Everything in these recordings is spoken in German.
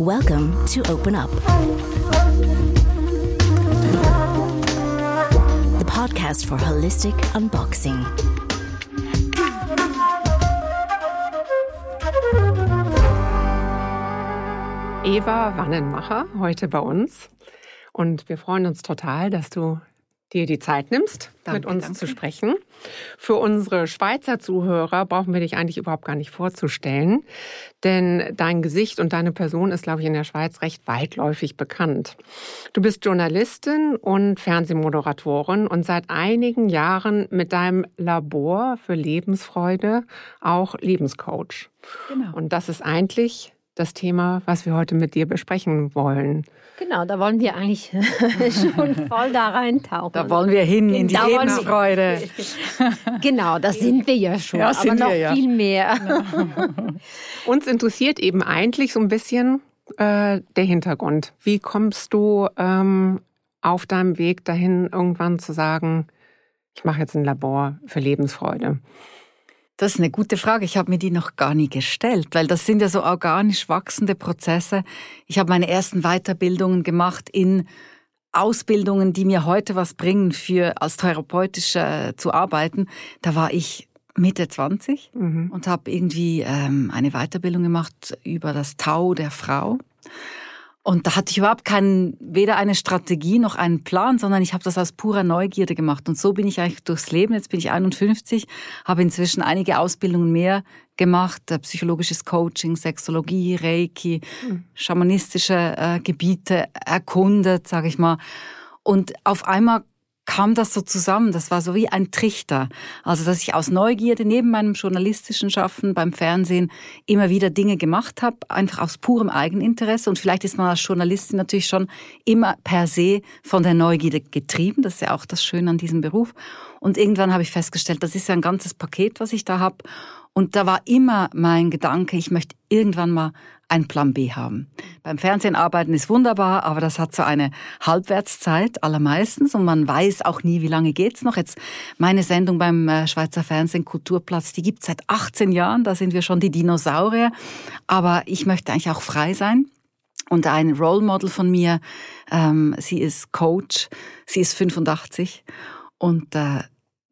Welcome to Open Up, the podcast for holistic unboxing. Eva Wannenmacher heute bei uns. Und wir freuen uns total, dass du dir die Zeit nimmst, danke, mit uns danke. zu sprechen. Für unsere Schweizer Zuhörer brauchen wir dich eigentlich überhaupt gar nicht vorzustellen, denn dein Gesicht und deine Person ist, glaube ich, in der Schweiz recht weitläufig bekannt. Du bist Journalistin und Fernsehmoderatorin und seit einigen Jahren mit deinem Labor für Lebensfreude auch Lebenscoach. Genau. Und das ist eigentlich das Thema, was wir heute mit dir besprechen wollen. Genau, da wollen wir eigentlich schon voll da reintauchen. Da wollen wir hin in die da Lebensfreude. genau, da sind wir ja schon, ja, aber noch wir, ja. viel mehr. Uns interessiert eben eigentlich so ein bisschen äh, der Hintergrund. Wie kommst du ähm, auf deinem Weg dahin, irgendwann zu sagen, ich mache jetzt ein Labor für Lebensfreude? Das ist eine gute Frage. Ich habe mir die noch gar nie gestellt, weil das sind ja so organisch wachsende Prozesse. Ich habe meine ersten Weiterbildungen gemacht in Ausbildungen, die mir heute was bringen, für als therapeutisch äh, zu arbeiten. Da war ich Mitte 20 mhm. und habe irgendwie ähm, eine Weiterbildung gemacht über das Tau der Frau. Und da hatte ich überhaupt keinen, weder eine Strategie noch einen Plan, sondern ich habe das aus purer Neugierde gemacht. Und so bin ich eigentlich durchs Leben. Jetzt bin ich 51, habe inzwischen einige Ausbildungen mehr gemacht, psychologisches Coaching, Sexologie, Reiki, mhm. schamanistische äh, Gebiete erkundet, sage ich mal. Und auf einmal kam das so zusammen. Das war so wie ein Trichter. Also, dass ich aus Neugierde neben meinem journalistischen Schaffen beim Fernsehen immer wieder Dinge gemacht habe, einfach aus purem Eigeninteresse. Und vielleicht ist man als Journalistin natürlich schon immer per se von der Neugierde getrieben. Das ist ja auch das Schöne an diesem Beruf. Und irgendwann habe ich festgestellt, das ist ja ein ganzes Paket, was ich da habe. Und da war immer mein Gedanke, ich möchte irgendwann mal einen Plan B haben. Beim Fernsehen arbeiten ist wunderbar, aber das hat so eine Halbwertszeit allermeistens und man weiß auch nie, wie lange geht's noch. Jetzt meine Sendung beim äh, Schweizer Fernsehen Kulturplatz, die gibt's seit 18 Jahren, da sind wir schon die Dinosaurier, aber ich möchte eigentlich auch frei sein. Und ein Role Model von mir, ähm, sie ist Coach, sie ist 85 und äh,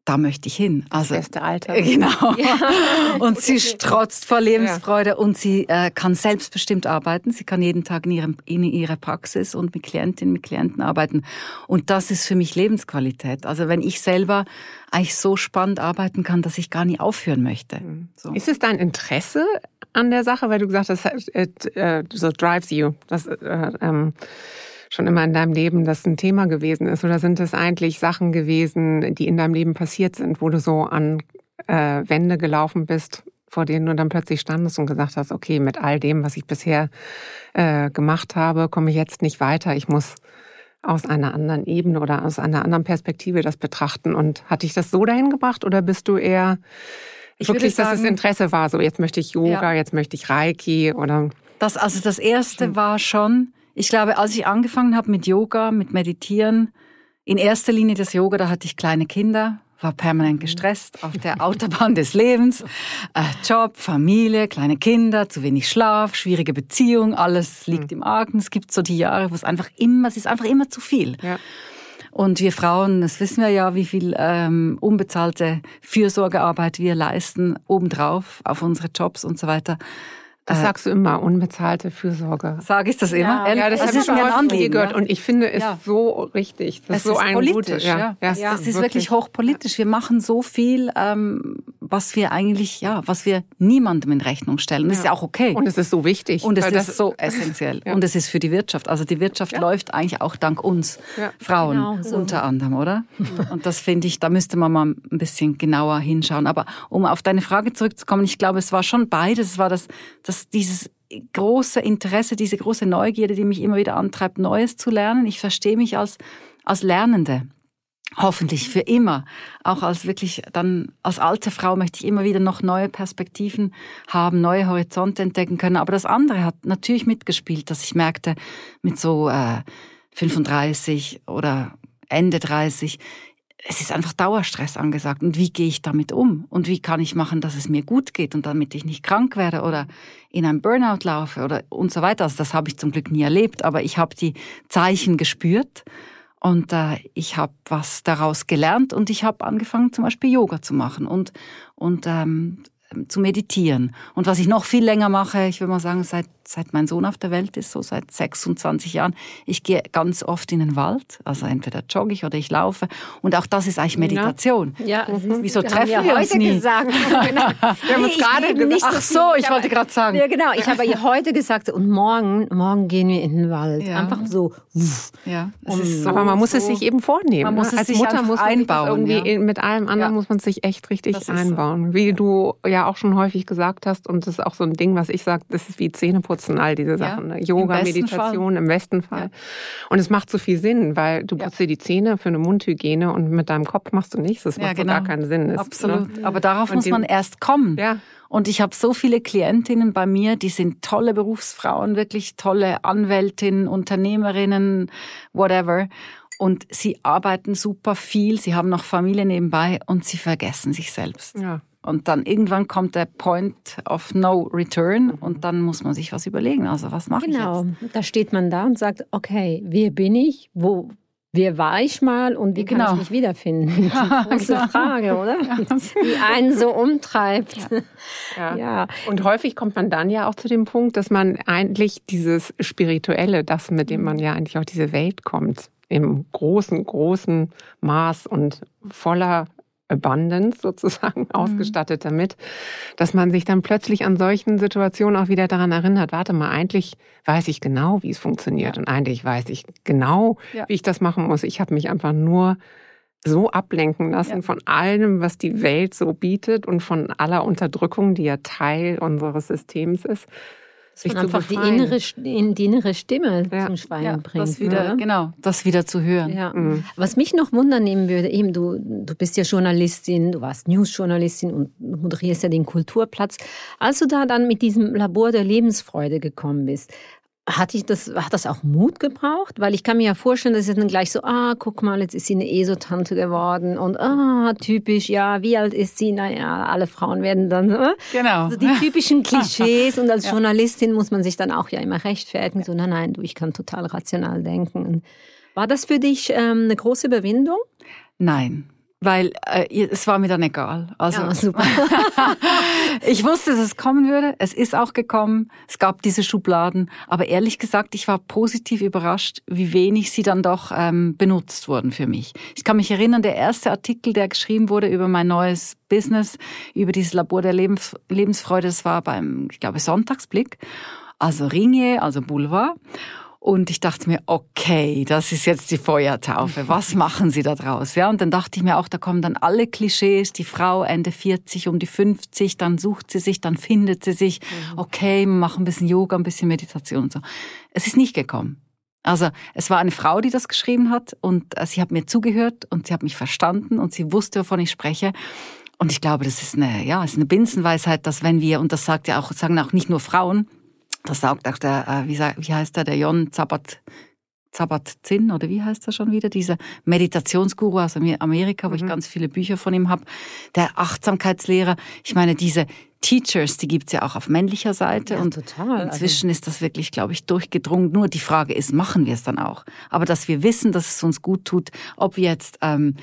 da möchte ich hin. Also das beste Alter. Genau. Ja. Und sie strotzt vor Lebensfreude ja. und sie äh, kann selbstbestimmt arbeiten. Sie kann jeden Tag in, ihrem, in ihrer Praxis und mit Klientinnen, mit Klienten arbeiten. Und das ist für mich Lebensqualität. Also wenn ich selber eigentlich so spannend arbeiten kann, dass ich gar nie aufhören möchte. Mhm. So. Ist es dein Interesse an der Sache, weil du gesagt hast, it, it, uh, so drives you. Das, uh, um schon immer in deinem Leben das ein Thema gewesen ist? Oder sind es eigentlich Sachen gewesen, die in deinem Leben passiert sind, wo du so an äh, Wände gelaufen bist, vor denen du dann plötzlich standest und gesagt hast, okay, mit all dem, was ich bisher äh, gemacht habe, komme ich jetzt nicht weiter. Ich muss aus einer anderen Ebene oder aus einer anderen Perspektive das betrachten. Und hat dich das so dahin gebracht oder bist du eher ich wirklich, sagen, dass das Interesse war, so jetzt möchte ich Yoga, ja. jetzt möchte ich Reiki oder? Das, also das erste war schon, ich glaube, als ich angefangen habe mit Yoga, mit Meditieren, in erster Linie das Yoga, da hatte ich kleine Kinder, war permanent gestresst auf der Autobahn des Lebens. Äh, Job, Familie, kleine Kinder, zu wenig Schlaf, schwierige Beziehung, alles liegt mhm. im Argen. Es gibt so die Jahre, wo es einfach immer, es ist einfach immer zu viel. Ja. Und wir Frauen, das wissen wir ja, wie viel ähm, unbezahlte Fürsorgearbeit wir leisten, obendrauf auf unsere Jobs und so weiter. Das äh, sagst du immer, unbezahlte Fürsorge. Sage ich das immer? Ja, ja das, das ist mir ein Anliegen. Gehört. Und ich finde es ja. so richtig. Das es ist so ein politisch. Gute, ja. Ja. ja. Das ist wirklich, wirklich hochpolitisch. Wir machen so viel, ähm, was wir eigentlich, ja, was wir niemandem in Rechnung stellen. Das ist ja auch okay. Und es ist so wichtig. Und es ist so essentiell. Und es ist für die Wirtschaft. Also die Wirtschaft läuft eigentlich auch dank uns Frauen genau, so. unter anderem, oder? Und das finde ich, da müsste man mal ein bisschen genauer hinschauen. Aber um auf deine Frage zurückzukommen, ich glaube, es war schon beides. Es war das, das dieses große Interesse, diese große Neugierde, die mich immer wieder antreibt, Neues zu lernen. Ich verstehe mich als, als Lernende. Hoffentlich für immer. Auch als wirklich dann, als alte Frau möchte ich immer wieder noch neue Perspektiven haben, neue Horizonte entdecken können. Aber das andere hat natürlich mitgespielt, dass ich merkte, mit so äh, 35 oder Ende 30, es ist einfach Dauerstress angesagt. Und wie gehe ich damit um? Und wie kann ich machen, dass es mir gut geht und damit ich nicht krank werde oder in einem Burnout laufe oder und so weiter. Also das habe ich zum Glück nie erlebt, aber ich habe die Zeichen gespürt und äh, ich habe was daraus gelernt und ich habe angefangen zum Beispiel Yoga zu machen und und ähm, zu meditieren. Und was ich noch viel länger mache, ich würde mal sagen, seit, seit mein Sohn auf der Welt ist, so seit 26 Jahren, ich gehe ganz oft in den Wald, also entweder jogge ich oder ich laufe. Und auch das ist eigentlich Meditation. Ja, ja. Mhm. wieso treffen wir, wir uns nie? Gesagt. genau. Wir haben uns gerade gesagt. Ach so, ich wollte gerade sagen. Ja, genau. Ich habe ihr heute gesagt, und morgen, morgen gehen wir in den Wald. Ja. Einfach so. Ja, so, aber man muss so es sich eben vornehmen. Man muss ne? es sich Mutter muss einbauen. Irgendwie mit allem anderen muss man sich echt richtig einbauen. So. Wie du ja ja auch schon häufig gesagt hast, und das ist auch so ein Ding, was ich sage, das ist wie Zähneputzen, all diese Sachen. Ja, ne? Yoga, im Meditation, Fall. im besten Fall. Ja. Und es macht so viel Sinn, weil du putzt dir die Zähne für eine Mundhygiene und mit deinem Kopf machst du nichts. Das macht genau. gar keinen Sinn. Ist, Absolut. Ne? Aber darauf und muss man erst kommen. Ja. Und ich habe so viele Klientinnen bei mir, die sind tolle Berufsfrauen, wirklich tolle Anwältinnen, Unternehmerinnen, whatever. Und sie arbeiten super viel, sie haben noch Familie nebenbei und sie vergessen sich selbst. Ja. Und dann irgendwann kommt der Point of No Return und dann muss man sich was überlegen. Also was mache genau. ich jetzt? Genau, da steht man da und sagt, okay, wer bin ich? Wo, wer war ich mal und wie genau. kann ich mich wiederfinden? Ja, Große genau. Frage, oder? Ja. Die einen so umtreibt. Ja. ja. Und häufig kommt man dann ja auch zu dem Punkt, dass man eigentlich dieses Spirituelle, das mit dem man ja eigentlich auch diese Welt kommt, im großen, großen Maß und voller Abundance sozusagen mhm. ausgestattet damit, dass man sich dann plötzlich an solchen Situationen auch wieder daran erinnert, warte mal, eigentlich weiß ich genau, wie es funktioniert ja. und eigentlich weiß ich genau, ja. wie ich das machen muss. Ich habe mich einfach nur so ablenken lassen ja. von allem, was die Welt so bietet und von aller Unterdrückung, die ja Teil unseres Systems ist sich und einfach die innere, die innere Stimme ja. zum Schweigen ja, bringt. Das wieder, Genau, das wieder zu hören. Ja. Mhm. Was mich noch wundern nehmen würde, eben du, du bist ja Journalistin, du warst Newsjournalistin und moderierst ja den Kulturplatz. Als du da dann mit diesem Labor der Lebensfreude gekommen bist, hat, ich das, hat das auch Mut gebraucht? Weil ich kann mir ja vorstellen, dass es dann gleich so, ah, guck mal, jetzt ist sie eine ESO-Tante geworden und ah, typisch, ja, wie alt ist sie? Naja, alle Frauen werden dann, äh? genau. Also die typischen Klischees und als ja. Journalistin muss man sich dann auch ja immer rechtfertigen, so, nein, nein, du, ich kann total rational denken. War das für dich ähm, eine große Überwindung? Nein, weil äh, es war mir dann egal. Also ja, super. ich wusste, dass es kommen würde. Es ist auch gekommen. Es gab diese Schubladen. Aber ehrlich gesagt, ich war positiv überrascht, wie wenig sie dann doch ähm, benutzt wurden für mich. Ich kann mich erinnern, der erste Artikel, der geschrieben wurde über mein neues Business, über dieses Labor der Lebens Lebensfreude, das war beim, ich glaube, Sonntagsblick. Also Ringe, also Boulevard. Und ich dachte mir, okay, das ist jetzt die Feuertaufe. Was machen Sie da draus? Ja, und dann dachte ich mir auch, da kommen dann alle Klischees. Die Frau Ende 40, um die 50, dann sucht sie sich, dann findet sie sich. Mhm. Okay, machen ein bisschen Yoga, ein bisschen Meditation und so. Es ist nicht gekommen. Also es war eine Frau, die das geschrieben hat und äh, sie hat mir zugehört und sie hat mich verstanden und sie wusste, wovon ich spreche. Und ich glaube, das ist eine, ja, ist eine Binsenweisheit, dass wenn wir, und das sagt ja auch, sagen auch nicht nur Frauen, das sagt auch der, äh, wie, wie heißt der, der Jon Zabat, Zabat-Zinn, oder wie heißt er schon wieder, dieser Meditationsguru aus Amerika, wo mhm. ich ganz viele Bücher von ihm habe, der Achtsamkeitslehrer. Ich meine, diese Teachers, die gibt's ja auch auf männlicher Seite. Ja, und total. inzwischen also. ist das wirklich, glaube ich, durchgedrungen. Nur die Frage ist, machen wir es dann auch? Aber dass wir wissen, dass es uns gut tut, ob wir jetzt ähm,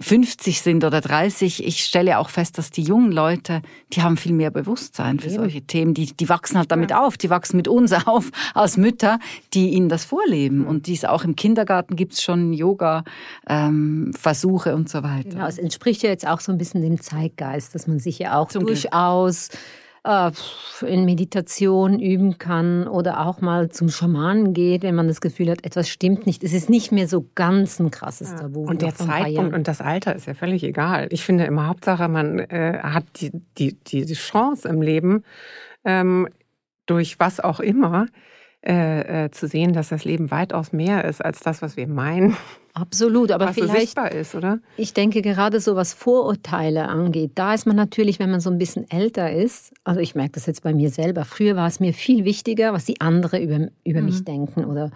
50 sind oder 30, ich stelle auch fest, dass die jungen Leute, die haben viel mehr Bewusstsein für solche Themen. Die, die wachsen halt damit ja. auf. Die wachsen mit uns auf als Mütter, die ihnen das vorleben. Und dies auch im Kindergarten gibt's schon Yoga-Versuche ähm, und so weiter. Genau, es entspricht ja jetzt auch so ein bisschen dem Zeitgeist, dass man sich ja auch Zum durchaus Glück äh, in Meditation üben kann oder auch mal zum Schamanen geht, wenn man das Gefühl hat, etwas stimmt nicht. Es ist nicht mehr so ganz ein krasses Tabu. Und der Zeitpunkt und das Alter ist ja völlig egal. Ich finde immer Hauptsache, man äh, hat die, die, die Chance im Leben, ähm, durch was auch immer, äh, äh, zu sehen, dass das Leben weitaus mehr ist als das, was wir meinen. Absolut, aber was vielleicht so sichtbar ist, oder? Ich denke gerade so, was Vorurteile angeht, da ist man natürlich, wenn man so ein bisschen älter ist, also ich merke das jetzt bei mir selber, früher war es mir viel wichtiger, was die anderen über, über mhm. mich denken oder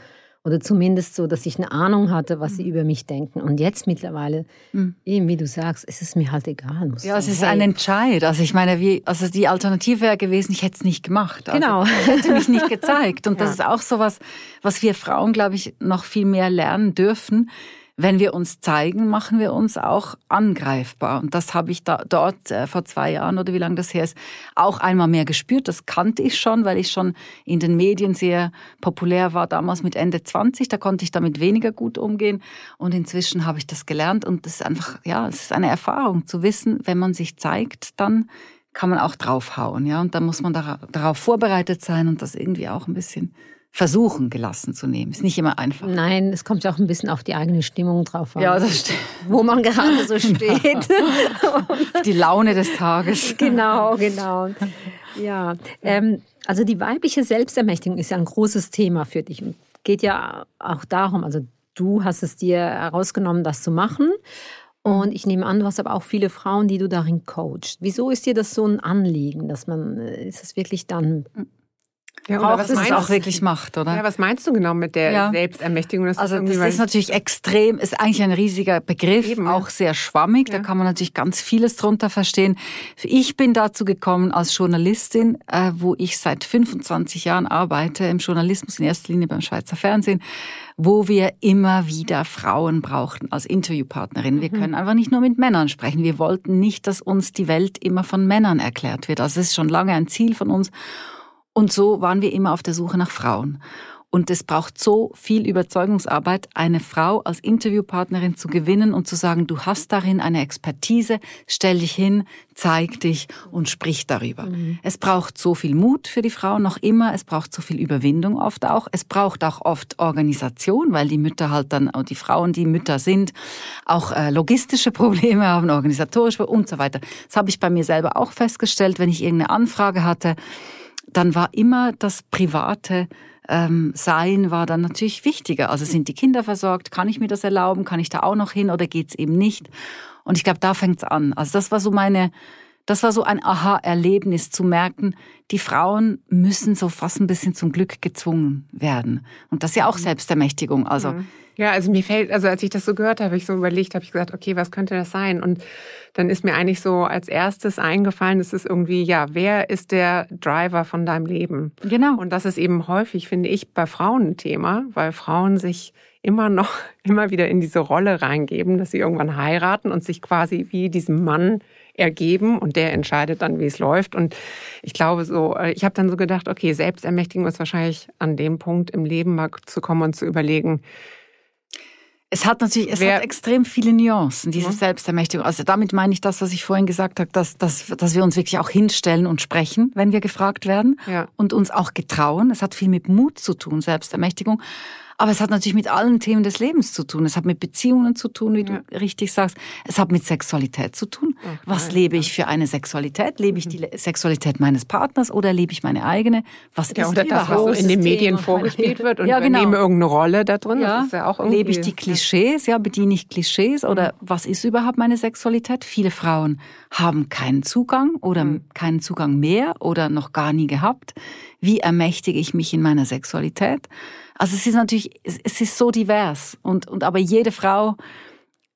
Oder zumindest so, dass ich eine Ahnung hatte, was sie über mich denken. Und jetzt mittlerweile, mhm. eben wie du sagst, ist es mir halt egal. ja, es ist hey. ein Entscheid. Also ich meine, wie, also die Alternative wäre gewesen, ich hätte es nicht gemacht. Also genau. Ich hätte mich nicht gezeigt. Und ja. das ist auch so was, was wir Frauen, glaube ich, noch viel mehr lernen dürfen wenn wir uns zeigen, machen wir uns auch angreifbar. Und das habe ich da, dort äh, vor zwei Jahren oder wie lange das her ist, auch einmal mehr gespürt. Das kannte ich schon, weil ich schon in den Medien sehr populär war, damals mit Ende 20. Da konnte ich damit weniger gut umgehen. Und inzwischen habe ich das gelernt. Und das ist einfach, ja, es ist eine Erfahrung zu wissen, wenn man sich zeigt, dann kann man auch draufhauen. Ja, und da muss man darauf vorbereitet sein und das irgendwie auch ein bisschen versuchen gelassen zu nehmen. Ist nicht immer einfach. Nein, es kommt ja auch ein bisschen auf die eigene Stimmung drauf an. Ja, das stimmt. Wo man gerade so steht. die Laune des Tages. Genau, genau. Ja, ähm, also die weibliche Selbstermächtigung ist ja ein großes Thema für dich und geht ja auch darum, also du hast es dir herausgenommen, das zu machen. Und ich nehme an, du hast aber auch viele Frauen, die du darin coachst. Wieso ist dir das so ein Anliegen, dass man, äh, ist es wirklich dann ja, braucht, was es auch wirklich macht, oder? Ja, was meinst du genau mit der ja. Selbstermächtigung? Das also das ist natürlich extrem, ist eigentlich ein riesiger Begriff, Eben. auch sehr schwammig. Ja. Da kann man natürlich ganz vieles drunter verstehen. Ich bin dazu gekommen als Journalistin, äh, wo ich seit 25 Jahren arbeite im Journalismus, in erster Linie beim Schweizer Fernsehen, wo wir immer wieder Frauen brauchten als Interviewpartnerin. Wir mhm. können einfach nicht nur mit Männern sprechen. Wir wollten nicht, dass uns die Welt immer von Männern erklärt wird. Also das ist schon lange ein Ziel von uns. Und so waren wir immer auf der Suche nach Frauen. Und es braucht so viel Überzeugungsarbeit, eine Frau als Interviewpartnerin zu gewinnen und zu sagen, du hast darin eine Expertise, stell dich hin, zeig dich und sprich darüber. Mhm. Es braucht so viel Mut für die Frau noch immer, es braucht so viel Überwindung oft auch, es braucht auch oft Organisation, weil die Mütter halt dann, die Frauen, die Mütter sind, auch äh, logistische Probleme haben, organisatorische und so weiter. Das habe ich bei mir selber auch festgestellt, wenn ich irgendeine Anfrage hatte dann war immer das private ähm, Sein war dann natürlich wichtiger. Also sind die Kinder versorgt? Kann ich mir das erlauben? Kann ich da auch noch hin oder geht's eben nicht? Und ich glaube, da fängt's an. Also das war so meine, das war so ein Aha-Erlebnis zu merken, die Frauen müssen so fast ein bisschen zum Glück gezwungen werden. Und das ist ja auch mhm. Selbstermächtigung. Also mhm. Ja, also mir fällt, also als ich das so gehört habe, ich so überlegt, habe ich gesagt, okay, was könnte das sein? Und dann ist mir eigentlich so als erstes eingefallen, es ist irgendwie, ja, wer ist der Driver von deinem Leben? Genau. Und das ist eben häufig, finde ich, bei Frauen ein Thema, weil Frauen sich immer noch, immer wieder in diese Rolle reingeben, dass sie irgendwann heiraten und sich quasi wie diesem Mann ergeben und der entscheidet dann, wie es läuft. Und ich glaube so, äh, ich habe dann so gedacht, okay, Selbstermächtigung ist wahrscheinlich an dem Punkt im Leben mal zu kommen und zu überlegen, es hat natürlich, es Wer, hat extrem viele Nuancen, diese mhm. Selbstermächtigung. Also damit meine ich das, was ich vorhin gesagt habe, dass, dass, dass wir uns wirklich auch hinstellen und sprechen, wenn wir gefragt werden ja. und uns auch getrauen. Es hat viel mit Mut zu tun, Selbstermächtigung. Aber es hat natürlich mit allen Themen des Lebens zu tun. Es hat mit Beziehungen zu tun, wie ja. du richtig sagst. Es hat mit Sexualität zu tun. Ach, Was nein, lebe ich für eine Sexualität? Lebe ich die mhm. Sexualität meines Partners oder lebe ich meine eigene? Was ja, ist oder das, was so in den Medien vorgespielt wird und ja, genau. nehme irgendeine Rolle da drin. Ja. ja auch lebe ich die Klischees? Ja, bediene ich Klischees? Oder mhm. was ist überhaupt meine Sexualität? Viele Frauen haben keinen Zugang oder mhm. keinen Zugang mehr oder noch gar nie gehabt. Wie ermächtige ich mich in meiner Sexualität? Also es ist natürlich, es ist so divers und, und aber jede Frau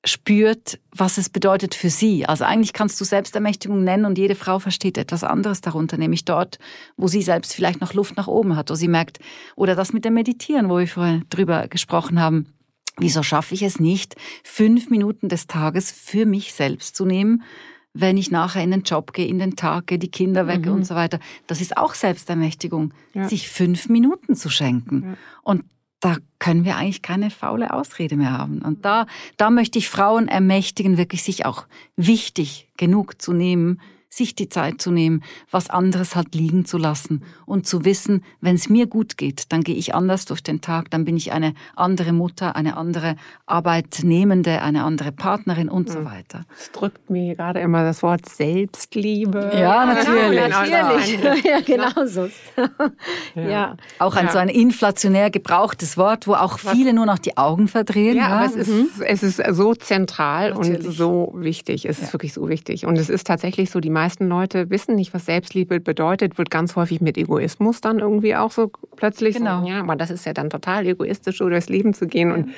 spürt, was es bedeutet für sie. Also eigentlich kannst du Selbstermächtigung nennen und jede Frau versteht etwas anderes darunter, nämlich dort, wo sie selbst vielleicht noch Luft nach oben hat, wo sie merkt, oder das mit dem Meditieren, wo wir vorher drüber gesprochen haben. Wieso schaffe ich es nicht, fünf Minuten des Tages für mich selbst zu nehmen, wenn ich nachher in den Job gehe, in den Tag gehe, die Kinder wecke mhm. und so weiter. Das ist auch Selbstermächtigung, ja. sich fünf Minuten zu schenken. Ja. Und da können wir eigentlich keine faule Ausrede mehr haben. Und da, da möchte ich Frauen ermächtigen, wirklich sich auch wichtig genug zu nehmen, sich die Zeit zu nehmen, was anderes halt liegen zu lassen und zu wissen, wenn es mir gut geht, dann gehe ich anders durch den Tag, dann bin ich eine andere Mutter, eine andere Arbeitnehmende, eine andere Partnerin und so hm. weiter. Es drückt mir gerade immer das Wort Selbstliebe. Ja, natürlich. Ja, natürlich. ja, genau so. ja. ja. Auch ein ja. so ein inflationär gebrauchtes Wort, wo auch viele nur noch die Augen verdrehen. Ja, aber es ist, mhm. es ist so zentral natürlich. und so wichtig. Es ist wirklich so wichtig. Und es ist tatsächlich so, die meisten Leute wissen nicht, was Selbstliebe bedeutet, wird ganz häufig mit Egoismus dann irgendwie auch so plötzlich Genau. so, ja, aber das ist ja dann total egoistisch, so durchs Leben zu gehen. Und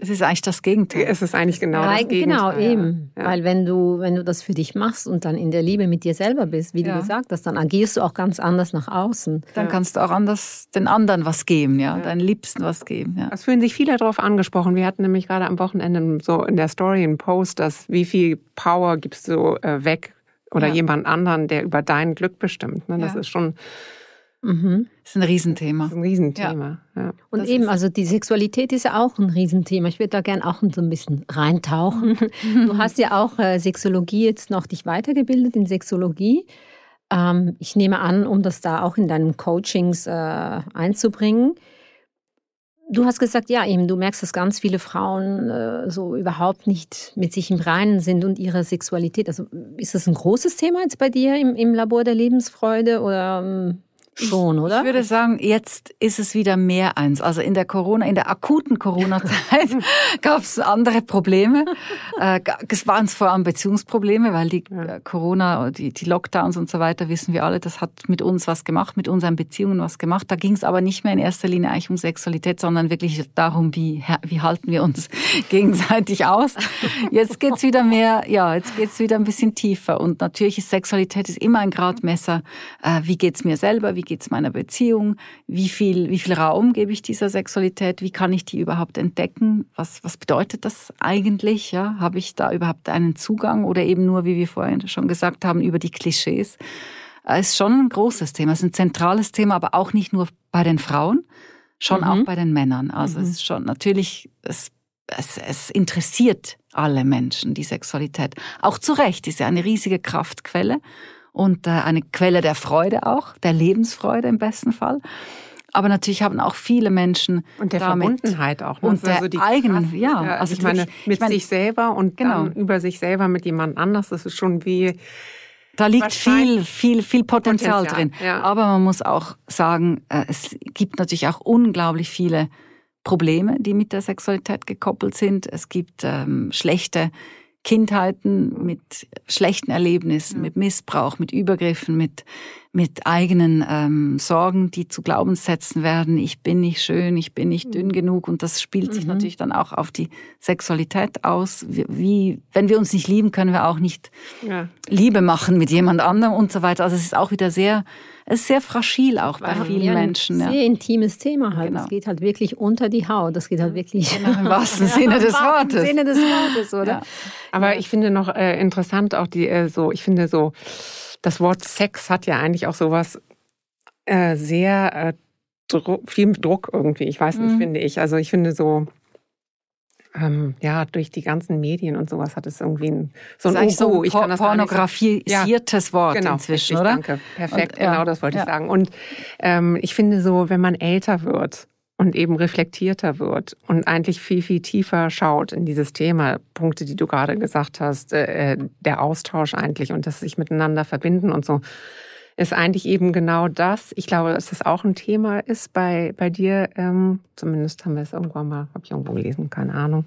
Es ist eigentlich das Gegenteil. es ist eigentlich genau Weil- das Gegenteil. Genau, eben. Ja. Weil wenn du, wenn du das für dich machst und dann in der Liebe mit dir selber bist, wie Ja. du gesagt hast, dann agierst du auch ganz anders nach außen. Dann kannst du auch anders den anderen was geben, ja, deinen Liebsten was geben. Ja. Es fühlen sich viele darauf angesprochen. Wir hatten nämlich gerade am Wochenende so in der Story einen Post, dass wie viel Power gibst du äh, weg oder Ja. jemand anderen, der über dein Glück bestimmt. Ne? Das Ja. ist schon Mhm. Das ist ein Riesenthema. ein Riesenthema. Ja. Und Das eben, ist- also die Sexualität ist ja auch ein Riesenthema. Ich würde da gern auch so ein bisschen reintauchen. Du hast ja auch äh, Sexologie jetzt noch dich weitergebildet in Sexologie. Ähm, ich nehme an, um das da auch in deinen Coachings äh, einzubringen. Du hast gesagt, ja, eben, du merkst, dass ganz viele Frauen äh, so überhaupt nicht mit sich im Reinen sind und ihre Sexualität. Also ist das ein großes Thema jetzt bei dir im, im Labor der Lebensfreude oder ähm, schon, oder? Ich würde sagen, jetzt ist es wieder mehr eins. Also in der Corona, in der akuten Corona-Zeit gab es andere Probleme. Äh, Es waren es vor allem Beziehungsprobleme, weil die äh, Corona, die, die Lockdowns und so weiter, wissen wir alle, das hat mit uns was gemacht, mit unseren Beziehungen was gemacht. Da ging es aber nicht mehr in erster Linie eigentlich um Sexualität, sondern wirklich darum, wie, wie halten wir uns gegenseitig aus. Jetzt geht's wieder mehr, ja, jetzt geht's wieder ein bisschen tiefer. Und natürlich ist Sexualität ist immer ein Gradmesser. Äh, wie geht's mir selber? Wie geht's meiner Beziehung? Wie viel, wie viel Raum gebe ich dieser Sexualität? Wie kann ich die überhaupt entdecken? Was, was bedeutet das eigentlich? Ja, habe ich da überhaupt einen Zugang oder eben nur, wie wir vorhin schon gesagt haben, über die Klischees? Äh, ist schon ein großes Thema, es ist ein zentrales Thema, aber auch nicht nur bei den Frauen, schon auch bei den Männern. Also es ist schon natürlich, es, es, es interessiert alle Menschen, die Sexualität. Auch zu Recht, ist ja eine riesige Kraftquelle und äh, eine Quelle der Freude auch, der Lebensfreude im besten Fall. Aber natürlich haben auch viele Menschen Und der damit Verbundenheit auch. Ne? und der die eigenen, Kraft, ja, Also also ich meine, mit ich meine- sich selber und Genau. dann über sich selber mit jemand anders, das ist schon wie Da liegt viel, viel, viel Potenzial, Potenzial, drin. ja. Aber man muss auch sagen, äh, es gibt natürlich auch unglaublich viele Probleme, die mit der Sexualität gekoppelt sind. Es gibt ähm, schlechte Kindheiten mit schlechten Erlebnissen, mit Missbrauch, mit Übergriffen, mit, mit eigenen ähm, Sorgen, die zu Glaubenssätzen werden. Ich bin nicht schön, ich bin nicht dünn genug. Und das spielt sich natürlich dann auch auf die Sexualität aus. Wie, wie, wenn wir uns nicht lieben, können wir auch nicht ja, Liebe machen mit jemand anderem und so weiter. Also es ist auch wieder sehr, es ist sehr fragil auch bei vielen Ja, ein Menschen. Ja. Sehr intimes Thema halt. Genau. Das geht halt wirklich unter die Haut. Das geht halt wirklich Im wahrsten Sinne des im Wortes. Sinne des Wortes, oder? Ja. Aber ich finde noch äh, interessant auch die äh, so, ich finde so, das Wort Sex hat ja eigentlich auch sowas äh, sehr äh, Dru viel Druck irgendwie. Ich weiß nicht, Mhm. finde ich. Also ich finde so, ähm, ja, durch die ganzen Medien und sowas hat es irgendwie ein, so ein eigentlich so ich kann das nicht so- pornografisiertes Wort genau, inzwischen, richtig, oder? Danke, perfekt, Und, ja, genau das wollte ja. ich sagen. Und ähm, ich finde so, wenn man älter wird und eben reflektierter wird und eigentlich viel, viel tiefer schaut in dieses Thema, Punkte, die du gerade gesagt hast, äh, der Austausch eigentlich und das sich miteinander verbinden und so, ist eigentlich eben genau das. Ich glaube, dass das auch ein Thema ist bei, bei dir. Ähm, zumindest haben wir es irgendwann mal, habe ich irgendwo gelesen, keine Ahnung.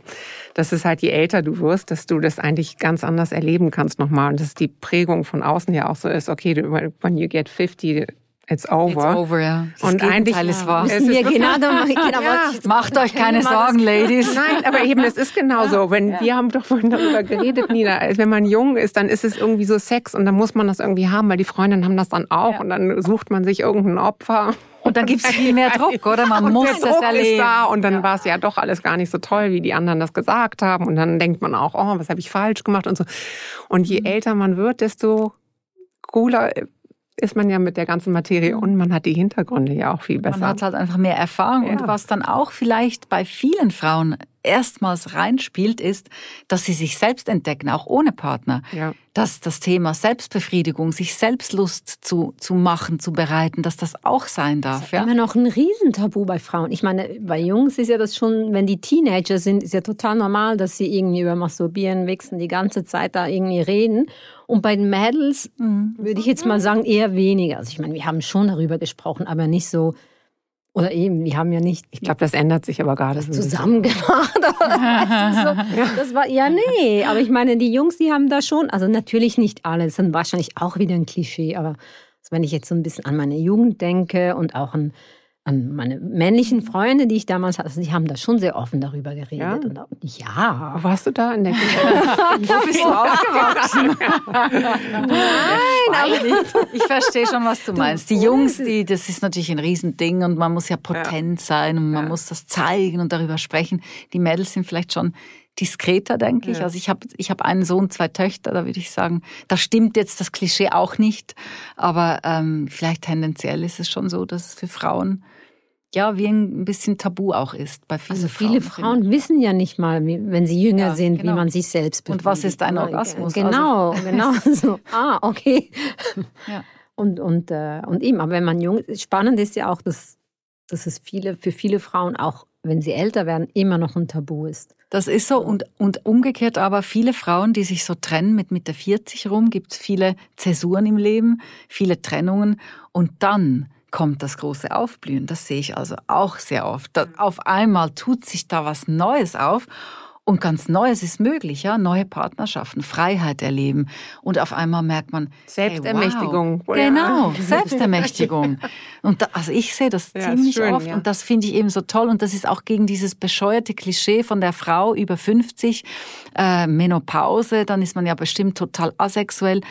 Das ist halt, je älter du wirst, dass du das eigentlich ganz anders erleben kannst nochmal. Und dass die Prägung von außen ja auch so ist, okay, when you get 50, it's over. It's over, ja. Das Und Gegenteil eigentlich- ist wahr. Es ist genau, da, genau Ja. Macht euch keine das- Sorgen, Ladies. Nein, aber eben, es ist genauso. Wenn, Wir haben doch vorhin darüber geredet, Nina. Also Wenn man jung ist, dann ist es irgendwie so Sex und dann muss man das irgendwie haben, weil die Freundinnen haben das dann auch und dann sucht man sich irgendein Opfer. Und dann gibt's viel mehr Druck, oder? Man und muss der das erleben. da und dann war es ja doch alles gar nicht so toll, wie die anderen das gesagt haben. Und dann denkt man auch, oh, was habe ich falsch gemacht und so. Und je älter man wird, desto cooler ist man ja mit der ganzen Materie und man hat die Hintergründe ja auch viel besser. Man hat halt einfach mehr Erfahrung. Und Ja. was dann auch vielleicht bei vielen Frauen erstmals reinspielt, ist, dass sie sich selbst entdecken, auch ohne Partner. Ja. Dass das Thema Selbstbefriedigung, sich Selbstlust zu, zu machen, zu bereiten, dass das auch sein darf. Ja? Immer noch ein Riesentabu bei Frauen. Ich meine, bei Jungs ist ja das schon, wenn die Teenager sind, ist ja total normal, dass sie irgendwie über Masturbieren, Wichsen die ganze Zeit da irgendwie reden. Und bei den Mädels würde ich jetzt mal sagen, eher weniger. Also ich meine, wir haben schon darüber gesprochen, aber nicht so Oder eben, wir haben ja nicht. Ich glaube, das ändert sich aber gerade. Zusammen gemacht. so, das war, ja, nee. Aber ich meine, die Jungs, die haben da schon, also natürlich nicht alle, das ist wahrscheinlich auch wieder ein Klischee, aber wenn ich jetzt so ein bisschen an meine Jugend denke und auch an an meine männlichen Freunde, die ich damals hatte, die haben da schon sehr offen darüber geredet. Ja. Und, ja. Warst du da in der? Wo bist du aufgewachsen? Nein, aber nicht. Ich verstehe schon, was du meinst. Die Jungs, die, das ist natürlich ein Riesending und man muss ja potent ja. sein und man ja. muss das zeigen und darüber sprechen. Die Mädels sind vielleicht schon diskreter, denke ich. Also ich habe ich hab einen Sohn, zwei Töchter, da würde ich sagen, da stimmt jetzt das Klischee auch nicht. Aber ähm, vielleicht tendenziell ist es schon so, dass es für Frauen ja, wie ein bisschen tabu auch ist bei vielen Also viele Frauen, Frauen wissen ja nicht mal, wie, wenn sie jünger ja, sind, genau. wie man sich selbst befriedigt. Und was ist ein Orgasmus? Genau, also. genau. So, ah, okay. Ja. Und, und, äh, und eben, aber wenn man jung ist, spannend ist ja auch, dass, dass es viele, für viele Frauen auch, wenn sie älter werden, immer noch ein Tabu ist. Das ist so und, und umgekehrt aber viele Frauen, die sich so trennen mit Mitte 40 rum, gibt es viele Zäsuren im Leben, viele Trennungen und dann kommt das große Aufblühen. Das sehe ich also auch sehr oft. Da, auf einmal tut sich da was Neues auf und ganz Neues ist möglich, ja, neue Partnerschaften, Freiheit erleben und auf einmal merkt man Selbstermächtigung. Hey, wow. Genau, Selbstermächtigung. Und da, also ich sehe das ja, ziemlich schön, oft ja. und das finde ich eben so toll und das ist auch gegen dieses bescheuerte Klischee von der Frau über 50 äh, Menopause, dann ist man ja bestimmt total asexuell.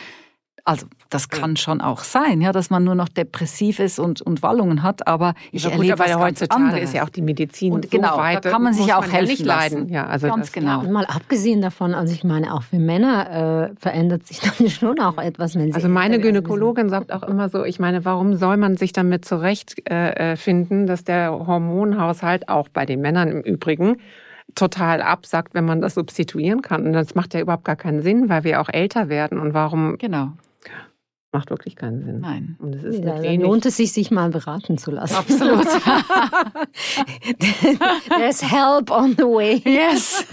Also das kann schon auch sein, ja, dass man nur noch depressiv ist und, und Wallungen hat, aber ich ja, erlebe gut, aber was heutzutage anderes. ist ja auch die Medizin und so genau, weit, da kann man sich auch man helfen ja nicht leiden. Ja, also ganz genau. Ja, und mal abgesehen davon, also ich meine, auch für Männer äh, verändert sich dann schon auch etwas, wenn sie Also meine Gynäkologin sagt auch immer so, ich meine, warum soll man sich damit zurechtfinden, äh, dass der Hormonhaushalt auch bei den Männern im Übrigen total absagt, wenn man das substituieren kann. Und das macht ja überhaupt gar keinen Sinn, weil wir auch älter werden. Und warum? Genau. Macht wirklich keinen Sinn. Nein. Und es ist ja, dann lohnt es sich, sich mal beraten zu lassen. Absolut. There's help on the way. Yes.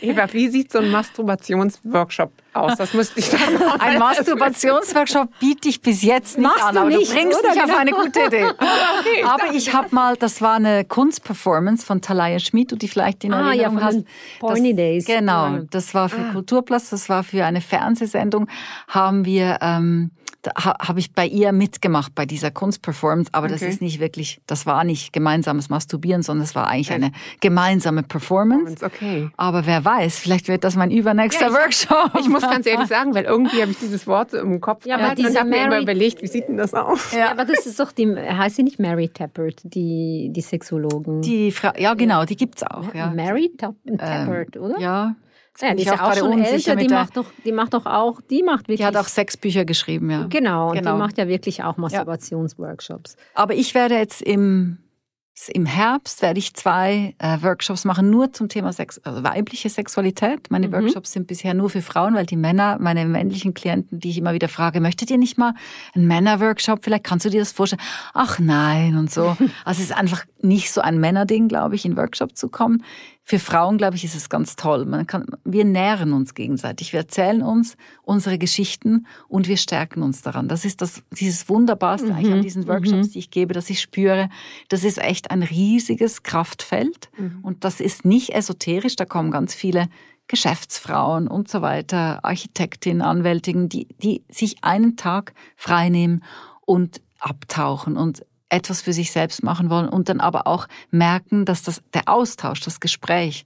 Eva, wie sieht so ein Masturbationsworkshop aus? Das müsste ich dann Ein Masturbationsworkshop biete ich bis jetzt nicht Machst an, du aber nicht, du bringst oder? mich auf eine gute Idee. okay, aber ich habe mal, das war eine Kunstperformance von Talaya Schmid, die vielleicht in ah, Erinnerung ja, hast. Porny Days. Genau, das war für ah. Kulturplatz, das war für eine Fernsehsendung, haben wir... Ähm, habe ich bei ihr mitgemacht bei dieser Kunstperformance, aber okay. das ist nicht wirklich, das war nicht gemeinsames Masturbieren, sondern es war eigentlich eine gemeinsame Performance. Okay. Aber wer weiß, vielleicht wird das mein übernächster ja, ich, Workshop. Ich muss ganz ehrlich sagen, weil irgendwie habe ich dieses Wort im Kopf ja, aber und habe mir immer überlegt, wie sieht denn das aus? Ja, aber das ist doch die, heißt sie nicht Mary Tappert, die, die Sexologin? Die Frau, ja genau, die gibt's auch. Ja. Mary Tappert, ähm, oder? Ja, ja, die ist ja auch schon älter, die macht, doch, die macht doch auch, die macht wirklich. Die hat auch sechs Bücher geschrieben, ja. Genau, und genau. die macht ja wirklich auch Masturbationsworkshops. Aber ich werde jetzt im im Herbst werde ich zwei äh, Workshops machen, nur zum Thema Sex, also weibliche Sexualität. Meine mhm. Workshops sind bisher nur für Frauen, weil die Männer, meine männlichen Klienten, die ich immer wieder frage, möchtet ihr nicht mal einen Männerworkshop? Vielleicht kannst du dir das vorstellen. Ach nein und so. Also es ist einfach nicht so ein Männerding, glaube ich, in Workshop zu kommen. Für Frauen, glaube ich, ist es ganz toll. Kann, wir nähren uns gegenseitig. Wir erzählen uns unsere Geschichten und wir stärken uns daran. Das ist das, dieses Wunderbarste mhm. eigentlich an diesen Workshops, mhm. die ich gebe, dass ich spüre, das ist echt ein riesiges Kraftfeld. Mhm. Und das ist nicht esoterisch. Da kommen ganz viele Geschäftsfrauen und so weiter, Architektinnen, Anwältinnen, die, die sich einen Tag freinehmen und abtauchen und etwas für sich selbst machen wollen und dann aber auch merken, dass das, der Austausch, das Gespräch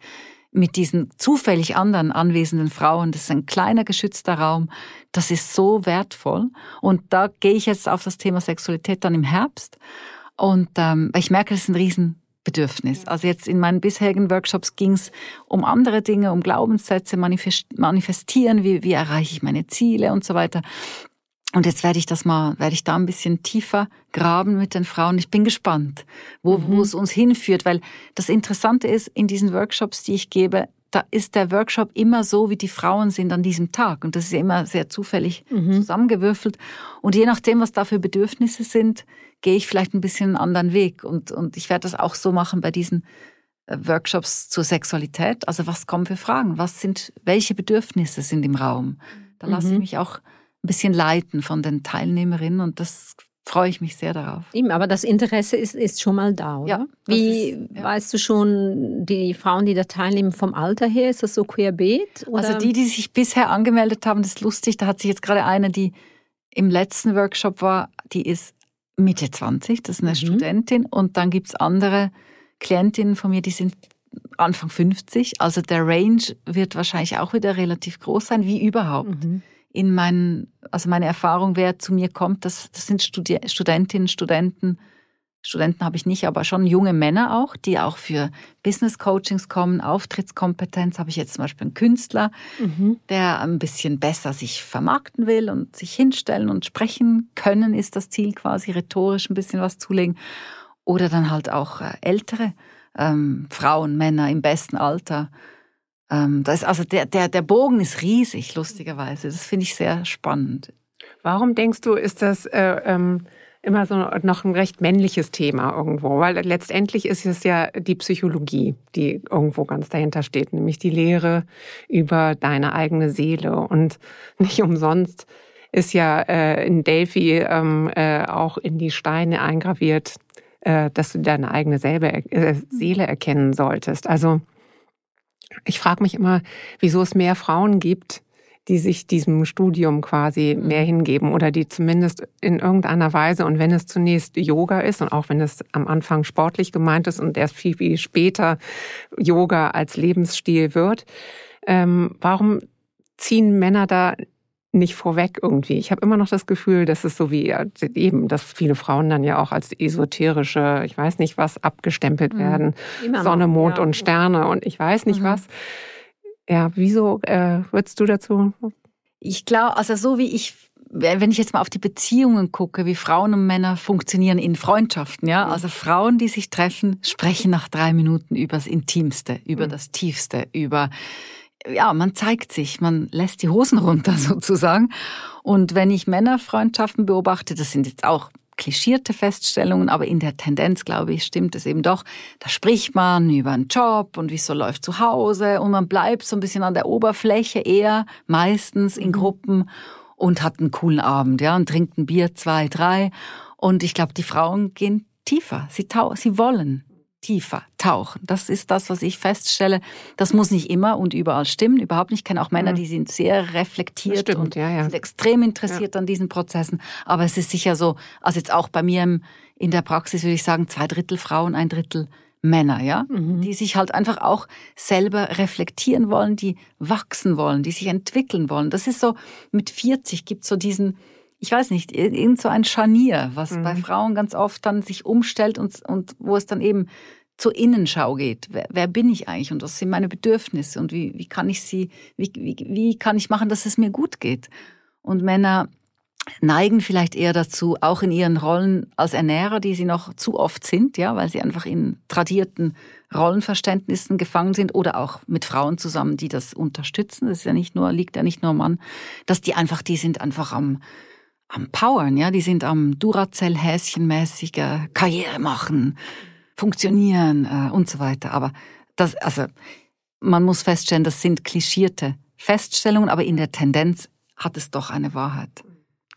mit diesen zufällig anderen anwesenden Frauen, das ist ein kleiner geschützter Raum, das ist so wertvoll. Und da gehe ich jetzt auf das Thema Sexualität dann im Herbst. Und ähm, ich merke, das ist ein Riesenbedürfnis. Also jetzt in meinen bisherigen Workshops ging es um andere Dinge, um Glaubenssätze, manifestieren, wie, wie erreiche ich meine Ziele und so weiter. Und jetzt werde ich das mal, werde ich da ein bisschen tiefer graben mit den Frauen. Ich bin gespannt, wo, mhm. wo es uns hinführt, weil das Interessante ist, in diesen Workshops, die ich gebe, da ist der Workshop immer so, wie die Frauen sind an diesem Tag. Und das ist ja immer sehr zufällig mhm. zusammengewürfelt. Und je nachdem, was da für Bedürfnisse sind, gehe ich vielleicht ein bisschen einen anderen Weg. Und, und ich werde das auch so machen bei diesen äh, Workshops zur Sexualität. Also was kommen für Fragen? Was sind, welche Bedürfnisse sind im Raum? Da lasse ich mhm. mich auch ein bisschen leiten von den Teilnehmerinnen und das freue ich mich sehr darauf. Eben, aber das Interesse ist, ist schon mal da, oder? Ja, Wie ist- ja. weißt du schon, die Frauen, die da teilnehmen, vom Alter her, ist das so querbeet? Oder? Also die, die sich bisher angemeldet haben, das ist lustig, da hat sich jetzt gerade eine, die im letzten Workshop war, die ist Mitte 20, das ist eine Mhm. Studentin. Und dann gibt's andere Klientinnen von mir, die sind Anfang 50. Also der Range wird wahrscheinlich auch wieder relativ groß sein, wie überhaupt. Mhm. In meinen, also meine Erfahrung, wer zu mir kommt, das, das sind Studi Studentinnen, Studenten. Studenten habe ich nicht, aber schon junge Männer auch, die auch für Business Coachings kommen, Auftrittskompetenz. Habe ich jetzt zum Beispiel einen Künstler, Mhm. der ein bisschen besser sich vermarkten will und sich hinstellen und sprechen können, ist das Ziel quasi, rhetorisch ein bisschen was zulegen. Oder dann halt auch äh, ältere ähm, Frauen, Männer im besten Alter. Ähm, das ist, also der, der, der Bogen ist riesig, lustigerweise. Das finde ich sehr spannend. Warum denkst du, ist das äh, ähm, immer so noch ein recht männliches Thema irgendwo? Weil letztendlich ist es ja die Psychologie, die irgendwo ganz dahinter steht, nämlich die Lehre über deine eigene Seele. Und nicht umsonst ist ja äh, in Delphi ähm, äh, auch in die Steine eingraviert, äh, dass du deine eigene selbe, äh, Seele erkennen solltest. Also ich frage mich immer, wieso es mehr Frauen gibt, die sich diesem Studium quasi mehr hingeben oder die zumindest in irgendeiner Weise und wenn es zunächst Yoga ist und auch wenn es am Anfang sportlich gemeint ist und erst viel, viel später Yoga als Lebensstil wird, ähm, warum ziehen Männer da nicht vorweg irgendwie? Ich habe immer noch das Gefühl, dass es so wie eben, dass viele Frauen dann ja auch als esoterische, ich weiß nicht was, abgestempelt werden. Immer noch, Sonne, Mond ja. und Sterne und ich weiß nicht Mhm. was. Ja, wieso äh, würdest du dazu? Ich glaube, also so wie ich, wenn ich jetzt mal auf die Beziehungen gucke, wie Frauen und Männer funktionieren in Freundschaften, ja, also Frauen, die sich treffen, sprechen nach drei Minuten über das Intimste, über Mhm. das Tiefste, über ja, man zeigt sich, man lässt die Hosen runter sozusagen. Und wenn ich Männerfreundschaften beobachte, das sind jetzt auch klischierte Feststellungen, aber in der Tendenz, glaube ich, stimmt es eben doch. Da spricht man über einen Job und wie es so läuft zu Hause und man bleibt so ein bisschen an der Oberfläche eher, meistens in Gruppen und hat einen coolen Abend, ja, und trinkt ein Bier, zwei, drei. Und ich glaube, die Frauen gehen tiefer. Sie, sie wollen tiefer tauchen. Das ist das, was ich feststelle. Das muss nicht immer und überall stimmen. Überhaupt nicht. Ich kenne auch Männer, Mhm. die sind sehr reflektiert stimmt, und ja, ja. sind extrem interessiert an diesen Prozessen. Aber es ist sicher so, also jetzt auch bei mir im, in der Praxis würde ich sagen, zwei Drittel Frauen, ein Drittel Männer, ja, Mhm. die sich halt einfach auch selber reflektieren wollen, die wachsen wollen, die sich entwickeln wollen. Das ist so, mit 40 gibt so diesen, ich weiß nicht, ir- irgend so ein Scharnier, was Mhm. bei Frauen ganz oft dann sich umstellt und, und wo es dann eben zur Innenschau geht. Wer, wer bin ich eigentlich und was sind meine Bedürfnisse und wie, wie kann ich sie, wie, wie, wie kann ich machen, dass es mir gut geht? Und Männer neigen vielleicht eher dazu, auch in ihren Rollen als Ernährer, die sie noch zu oft sind, ja, weil sie einfach in tradierten Rollenverständnissen gefangen sind oder auch mit Frauen zusammen, die das unterstützen. Das ist ja nicht nur, liegt ja nicht nur am Mann, dass die einfach, die sind einfach am, am Powern, ja, die sind am Duracell-Häschenmäßiger Karriere machen, funktionieren äh, und so weiter. Aber das, also, man muss feststellen, das sind klischierte Feststellungen, aber in der Tendenz hat es doch eine Wahrheit.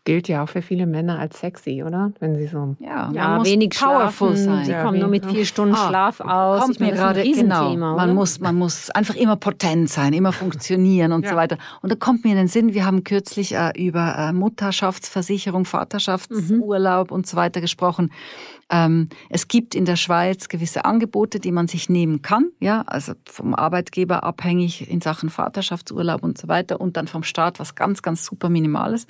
Gilt ja auch für viele Männer als sexy, oder? Wenn sie so. Ja, man Ja, muss wenig powerful schlafen, sein. Sie Ja, kommen nur mit vier Stunden Ah, Schlaf aus. Kommt mir gerade ein genau. Riesenthema, Man muss, man muss einfach immer potent sein, immer funktionieren und Ja. so weiter. Und da kommt mir in den Sinn, wir haben kürzlich äh, über äh, Mutterschaftsversicherung, Vaterschaftsurlaub und so weiter gesprochen. Ähm, es gibt in der Schweiz gewisse Angebote, die man sich nehmen kann, ja, also vom Arbeitgeber abhängig in Sachen Vaterschaftsurlaub und so weiter und dann vom Staat was ganz, ganz super Minimales.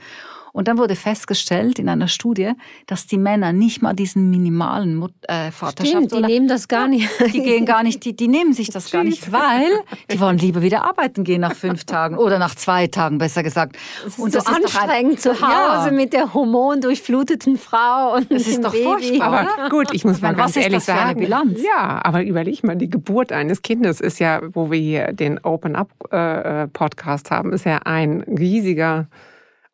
Und dann wurde festgestellt in einer Studie, dass die Männer nicht mal diesen minimalen Mut äh, Stimmt, die Vaterschaftsurlaub nehmen das gar nicht. die gehen gar nicht, die, die nehmen sich das gar nicht, weil die wollen lieber wieder arbeiten gehen nach fünf Tagen oder nach zwei Tagen, besser gesagt. Es ist so doch ein- anstrengend zu Hause Ja. mit der hormondurchfluteten Frau und Das ist dem doch Baby. furchtbar. Aber gut, ich muss mal meine, ganz was ist ehrlich das für eine sagen. Bilanz? Ja, aber überleg mal, die Geburt eines Kindes ist ja, wo wir hier den Open Up äh, Podcast haben, ist ja ein riesiger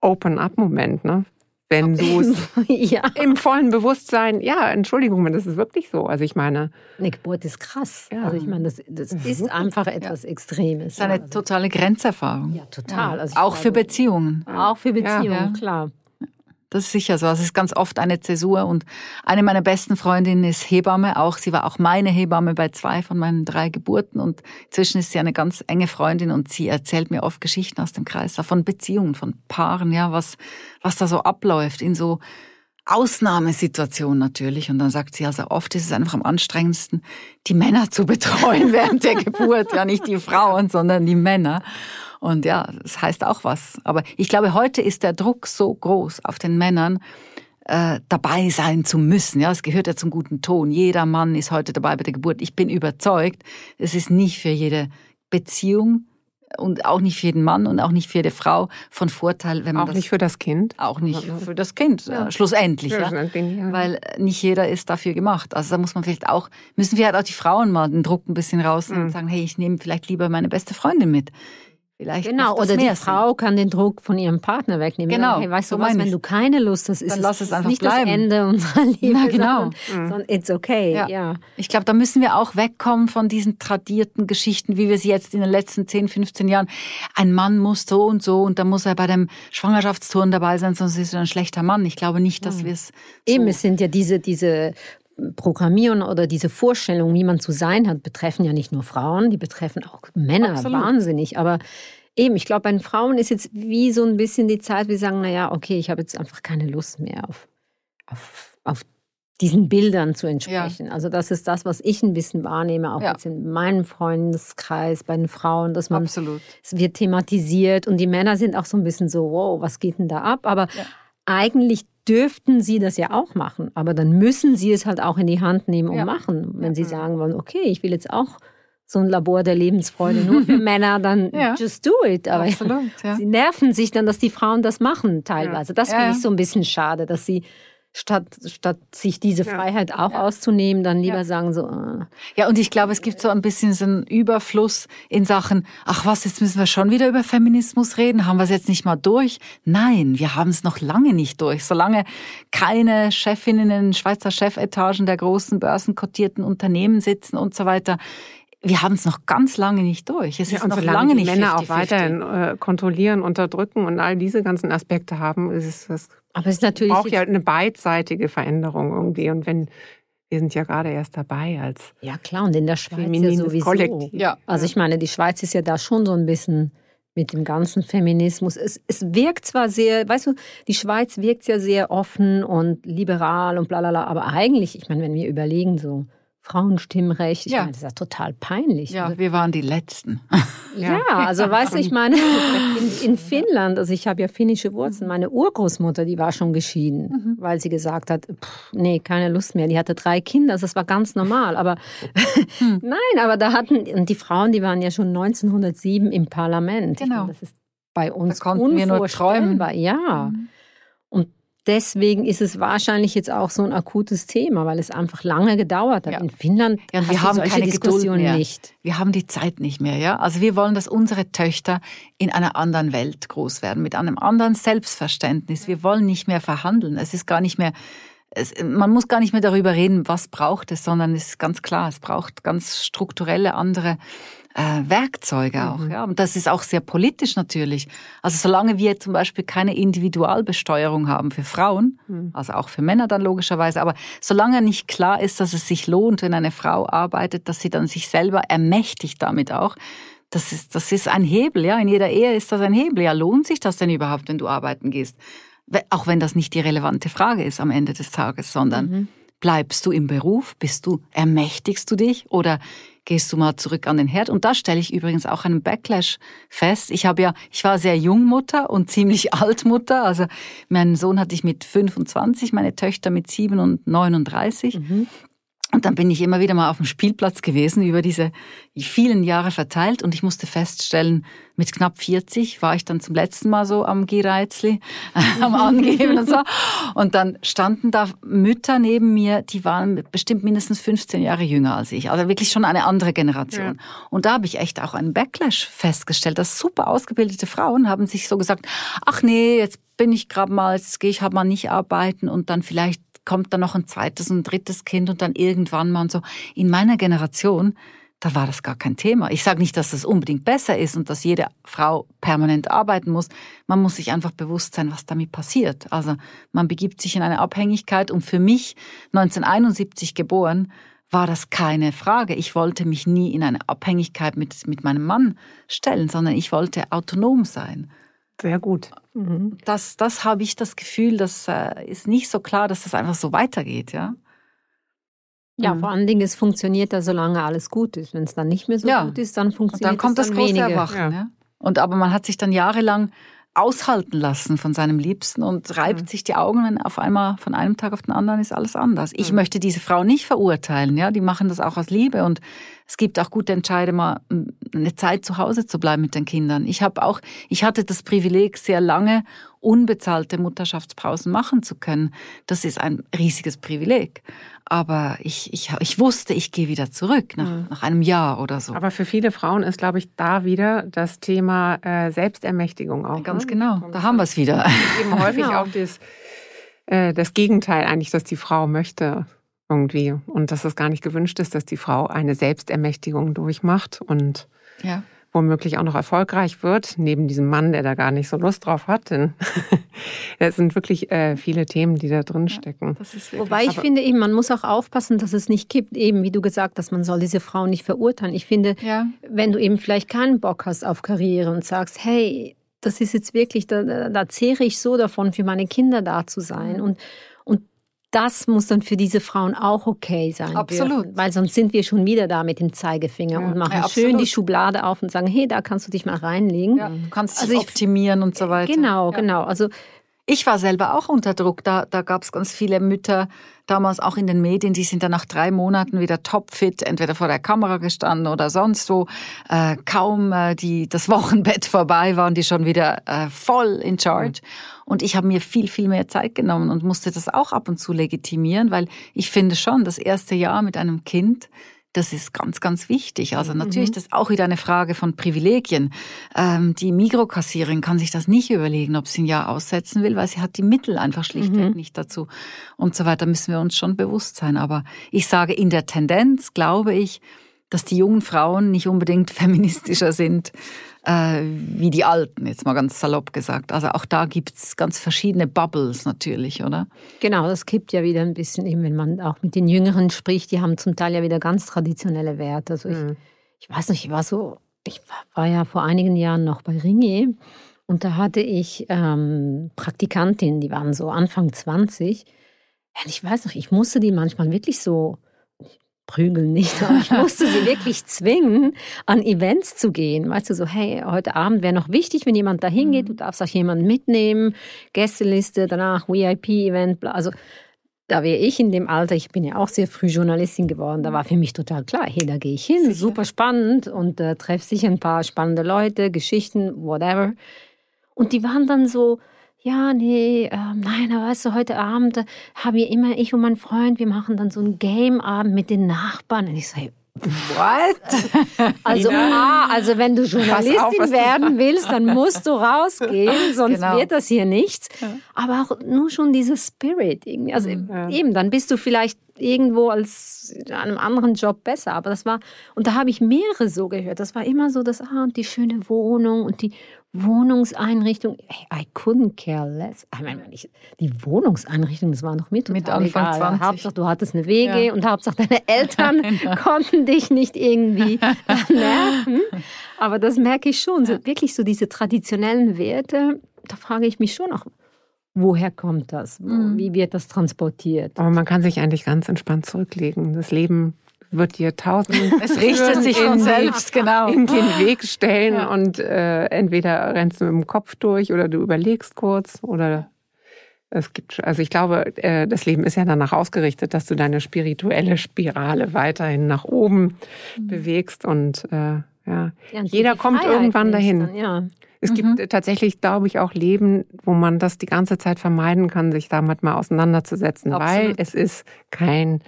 Open Up Moment, ne? Wenn du es ja, im vollen Bewusstsein, ja, Entschuldigung, das ist wirklich so. Also ich meine, eine Geburt ist krass. Ja. Also ich meine, das, das ist einfach etwas Extremes. Das ist eine Also, totale Grenzerfahrung. ja, total. Also Auch für glaube, Beziehungen. Auch für Beziehungen, Ja. klar. Das ist sicher so. Also es ist ganz oft eine Zäsur und eine meiner besten Freundinnen ist Hebamme auch. Sie war auch meine Hebamme bei zwei von meinen drei Geburten und inzwischen ist sie eine ganz enge Freundin und sie erzählt mir oft Geschichten aus dem Kreis von Beziehungen, von Paaren, ja, was, was da so abläuft in so Ausnahmesituation natürlich. Und dann sagt sie, also oft ist es einfach am anstrengendsten, die Männer zu betreuen während der Geburt. Ja, nicht die Frauen, sondern die Männer. Und ja, das heißt auch was. Aber ich glaube, heute ist der Druck so groß auf den Männern, äh, dabei sein zu müssen. Ja, es gehört ja zum guten Ton. Jeder Mann ist heute dabei bei der Geburt. Ich bin überzeugt, es ist nicht für jede Beziehung und auch nicht für jeden Mann und auch nicht für jede Frau von Vorteil, wenn man auch das, nicht für das Kind. Auch nicht für das Kind, ja. schlussendlich, ja. ja. Weil nicht jeder ist dafür gemacht. Also da muss man vielleicht auch, müssen wir halt auch die Frauen mal den Druck ein bisschen rausnehmen mhm. und sagen, hey, ich nehme vielleicht lieber meine beste Freundin mit. Vielleicht genau, oder die Frau kann den Druck von ihrem Partner wegnehmen. Genau. Hey, weißt du was, wenn du keine Lust hast, ist dann lass es, einfach nicht bleiben. das Ende unserer Liebe, ja, genau. sondern, it's okay. Ja. ja. Ich glaube, da müssen wir auch wegkommen von diesen tradierten Geschichten, wie wir sie jetzt in den letzten 10, 15 Jahren, ein Mann muss so und so und da muss er bei dem Schwangerschaftsturn dabei sein, sonst ist er ein schlechter Mann. Ich glaube nicht, dass mhm. wir es so Eben, es sind ja diese, diese Programmieren oder diese Vorstellung, wie man zu sein hat, betreffen ja nicht nur Frauen, die betreffen auch Männer Absolut. wahnsinnig. Aber eben, ich glaube, bei den Frauen ist jetzt wie so ein bisschen die Zeit, wir sagen, naja, okay, ich habe jetzt einfach keine Lust mehr auf, auf, auf diesen Bildern zu entsprechen. Ja. Also das ist das, was ich ein bisschen wahrnehme, auch ja. jetzt in meinem Freundeskreis, bei den Frauen, dass man Absolut. es wird thematisiert und die Männer sind auch so ein bisschen so, wow, was geht denn da ab? Aber ja. eigentlich dürften sie das ja auch machen, aber dann müssen sie es halt auch in die Hand nehmen und ja. machen. Wenn sie sagen wollen, okay, ich will jetzt auch so ein Labor der Lebensfreude nur für Männer, dann ja. just do it. Aber Absolut, ja. sie nerven sich dann, dass die Frauen das machen teilweise. Das finde ich so ein bisschen schade, dass sie statt, statt sich diese Freiheit auch ja. auszunehmen, dann lieber ja. sagen so. Äh. Ja, und ich glaube, es gibt so ein bisschen so einen Überfluss in Sachen, ach was, jetzt müssen wir schon wieder über Feminismus reden, haben wir es jetzt nicht mal durch? Nein, wir haben es noch lange nicht durch. Solange keine Chefinnen in den Schweizer Chefetagen der großen börsenkotierten Unternehmen sitzen und so weiter, wir haben es noch ganz lange nicht durch. Es ja, ist noch lange nicht Männer 50, auch weiterhin äh, kontrollieren, unterdrücken und all diese ganzen Aspekte haben, ist es aber es ist natürlich braucht ja eine beidseitige Veränderung irgendwie. Und wenn wir sind ja gerade erst dabei als ja klar und in der Schweiz ja sowieso. Kollektiv. Ja. Also ich meine, die Schweiz ist ja da schon so ein bisschen mit dem ganzen Feminismus. Es, es wirkt zwar sehr, weißt du, die Schweiz wirkt ja sehr offen und liberal und bla bla bla, aber eigentlich, ich meine, wenn wir überlegen so Frauenstimmrecht. Ich ja. meine, das ist ja total peinlich. Ja, wir waren die Letzten. ja, also weißt du, ich meine, in, in Finnland, also ich habe ja finnische Wurzeln, meine Urgroßmutter, die war schon geschieden, mhm. weil sie gesagt hat, pff, nee, keine Lust mehr. Die hatte drei Kinder, also das war ganz normal. Aber hm. nein, aber da hatten, und die Frauen, die waren ja schon 1907 im Parlament. Genau. Meine, das ist bei uns da konnten wir nur träumen. Ja. Mhm. Deswegen ist es wahrscheinlich jetzt auch so ein akutes Thema, weil es einfach lange gedauert hat. Ja. In Finnland ja, wir haben keine Diskussion nicht. Wir haben die Zeit nicht mehr, ja. Also wir wollen, dass unsere Töchter in einer anderen Welt groß werden, mit einem anderen Selbstverständnis. Wir wollen nicht mehr verhandeln. Es ist gar nicht mehr es, man muss gar nicht mehr darüber reden, was braucht es, sondern es ist ganz klar, es braucht ganz strukturelle andere äh, Werkzeuge auch. Mhm. Ja. Und das ist auch sehr politisch natürlich. Also solange wir zum Beispiel keine Individualbesteuerung haben für Frauen, mhm. also auch für Männer dann logischerweise, aber solange nicht klar ist, dass es sich lohnt, wenn eine Frau arbeitet, dass sie dann sich selber ermächtigt damit auch, das ist, das ist ein Hebel, ja. In jeder Ehe ist das ein Hebel. Ja, lohnt sich das denn überhaupt, wenn du arbeiten gehst? Auch wenn das nicht die relevante Frage ist am Ende des Tages, sondern mhm. bleibst du im Beruf? Bist du, ermächtigst du dich? Oder gehst du mal zurück an den Herd. Und da stelle ich übrigens auch einen Backlash fest. Ich habe ja, ich war sehr jung Mutter und ziemlich alt Mutter. Also meinen Sohn hatte ich mit 25, meine Töchter mit 7 und 39. Mhm. Und dann bin ich immer wieder mal auf dem Spielplatz gewesen, über diese vielen Jahre verteilt. Und ich musste feststellen, mit knapp 40 war ich dann zum letzten Mal so am Gireizli, am Angeben und so. Und dann standen da Mütter neben mir, die waren bestimmt mindestens 15 Jahre jünger als ich. Also wirklich schon eine andere Generation. Ja. Und da habe ich echt auch einen Backlash festgestellt, dass super ausgebildete Frauen haben sich so gesagt, ach nee, jetzt bin ich gerade mal, jetzt gehe ich halt mal nicht arbeiten und dann vielleicht kommt dann noch ein zweites und ein drittes Kind und dann irgendwann mal und so. In meiner Generation, da war das gar kein Thema. Ich sage nicht, dass das unbedingt besser ist und dass jede Frau permanent arbeiten muss. Man muss sich einfach bewusst sein, was damit passiert. Also man begibt sich in eine Abhängigkeit und für mich, 1971 geboren, war das keine Frage. Ich wollte mich nie in eine Abhängigkeit mit, mit meinem Mann stellen, sondern ich wollte autonom sein. Sehr gut. Mhm. Das, das habe ich das Gefühl, das äh, ist nicht so klar, dass das einfach so weitergeht, ja. Ja, mhm. vor allen Dingen, es funktioniert ja, solange alles gut ist. Wenn es dann nicht mehr so ja. gut ist, dann funktioniert es dann kommt das große weniger. Erwachen. Ja. Ja. Und aber man hat sich dann jahrelang aushalten lassen von seinem Liebsten und reibt mhm. sich die Augen, wenn auf einmal von einem Tag auf den anderen ist alles anders. Ich mhm. möchte diese Frau nicht verurteilen, ja, die machen das auch aus Liebe und es gibt auch gute Entscheide, mal eine Zeit zu Hause zu bleiben mit den Kindern. Ich habe auch, ich hatte das Privileg, sehr lange unbezahlte Mutterschaftspausen machen zu können. Das ist ein riesiges Privileg. Aber ich, ich, ich wusste, ich gehe wieder zurück nach, mhm. nach einem Jahr oder so. Aber für viele Frauen ist, glaube ich, da wieder das Thema äh, Selbstermächtigung auch. Ganz ne? genau, da haben wir es wieder. Eben häufig genau. auch das, äh, das Gegenteil eigentlich, dass die Frau möchte irgendwie und dass es gar nicht gewünscht ist, dass die Frau eine Selbstermächtigung durchmacht und ja womöglich auch noch erfolgreich wird, neben diesem Mann, der da gar nicht so Lust drauf hat. Denn es sind wirklich äh, viele Themen, die da drin stecken. Ja, Wobei ich finde eben, man muss auch aufpassen, dass es nicht gibt, eben wie du gesagt hast, man soll diese Frau nicht verurteilen. Ich finde, ja. wenn du eben vielleicht keinen Bock hast auf Karriere und sagst, hey, das ist jetzt wirklich, da, da zehre ich so davon, für meine Kinder da zu sein. Und das muss dann für diese Frauen auch okay sein. Absolut. Dürfen, weil sonst sind wir schon wieder da mit dem Zeigefinger ja. und machen ja, schön die Schublade auf und sagen, hey, da kannst du dich mal reinlegen. Ja, du kannst also dich optimieren und so weiter. Genau, genau. Also ich war selber auch unter Druck. Da, da gab es ganz viele Mütter, damals auch in den Medien, die sind dann nach drei Monaten wieder topfit, entweder vor der Kamera gestanden oder sonst wo. Äh, kaum äh, die, das Wochenbett vorbei waren die schon wieder äh, voll in charge. Mhm. Und ich habe mir viel, viel mehr Zeit genommen und musste das auch ab und zu legitimieren, weil ich finde schon, das erste Jahr mit einem Kind, das ist ganz, ganz wichtig. Also natürlich mhm. das ist auch wieder eine Frage von Privilegien. Ähm, die Mikrokassierin kann sich das nicht überlegen, ob sie ein Jahr aussetzen will, weil sie hat die Mittel einfach schlichtweg mhm. nicht dazu und so weiter. Müssen wir uns schon bewusst sein. Aber ich sage, in der Tendenz glaube ich, dass die jungen Frauen nicht unbedingt feministischer sind äh, wie die Alten, jetzt mal ganz salopp gesagt. Also auch da gibt es ganz verschiedene Bubbles natürlich, oder? Genau, das kippt ja wieder ein bisschen, eben wenn man auch mit den Jüngeren spricht, die haben zum Teil ja wieder ganz traditionelle Werte. Also ich, mhm. ich weiß nicht, ich war so, ich war ja vor einigen Jahren noch bei Ringe und da hatte ich ähm, Praktikantinnen, die waren so Anfang 20. Und ich weiß noch, ich musste die manchmal wirklich so prügeln nicht, aber ich musste sie wirklich zwingen, an Events zu gehen. Weißt du, so, hey, heute Abend wäre noch wichtig, wenn jemand da hingeht, du darfst auch jemanden mitnehmen, Gästeliste, danach VIP-Event, also da wäre ich in dem Alter, ich bin ja auch sehr früh Journalistin geworden, da war für mich total klar, hey, da gehe ich hin, sicher. super spannend und äh, treffe sicher ein paar spannende Leute, Geschichten, whatever. Und die waren dann so, ja, nee, äh, nein, aber weißt du, heute Abend äh, haben wir immer, ich und mein Freund, wir machen dann so einen Game-Abend mit den Nachbarn. Und ich so, hey, What? Also, ah, also wenn du Journalistin auf, werden willst, dann musst du rausgehen, sonst genau. wird das hier nichts. Aber auch nur schon dieses Spirit. Irgendwie. Also ja. eben, dann bist du vielleicht irgendwo als in einem anderen Job besser. Aber das war, und da habe ich mehrere so gehört. Das war immer so, dass, ah, und die schöne Wohnung und die Wohnungseinrichtung. I couldn't care less. Ich meine, die Wohnungseinrichtung, das war noch mit. Mit Anfang egal. 20. Hauptsache, du hattest eine WG ja. und Hauptsache, deine Eltern genau. konnten dich nicht irgendwie nerven. Aber das merke ich schon. So, wirklich so diese traditionellen Werte, da frage ich mich schon auch, woher kommt das? Mhm. Wie wird das transportiert? Aber man kann sich eigentlich ganz entspannt zurücklegen. Das Leben wird dir tausend. Es richtet sich von selbst, genau. In den Weg stellen ja. und äh, entweder rennst du mit dem Kopf durch oder du überlegst kurz oder es gibt, also ich glaube, äh, das Leben ist ja danach ausgerichtet, dass du deine spirituelle Spirale weiterhin nach oben mhm. bewegst und äh, ja, ja und jeder kommt Freiheit irgendwann dahin. Dann, ja. Es mhm. gibt tatsächlich, glaube ich, auch Leben, wo man das die ganze Zeit vermeiden kann, sich damit mal auseinanderzusetzen, Absolut. weil es ist kein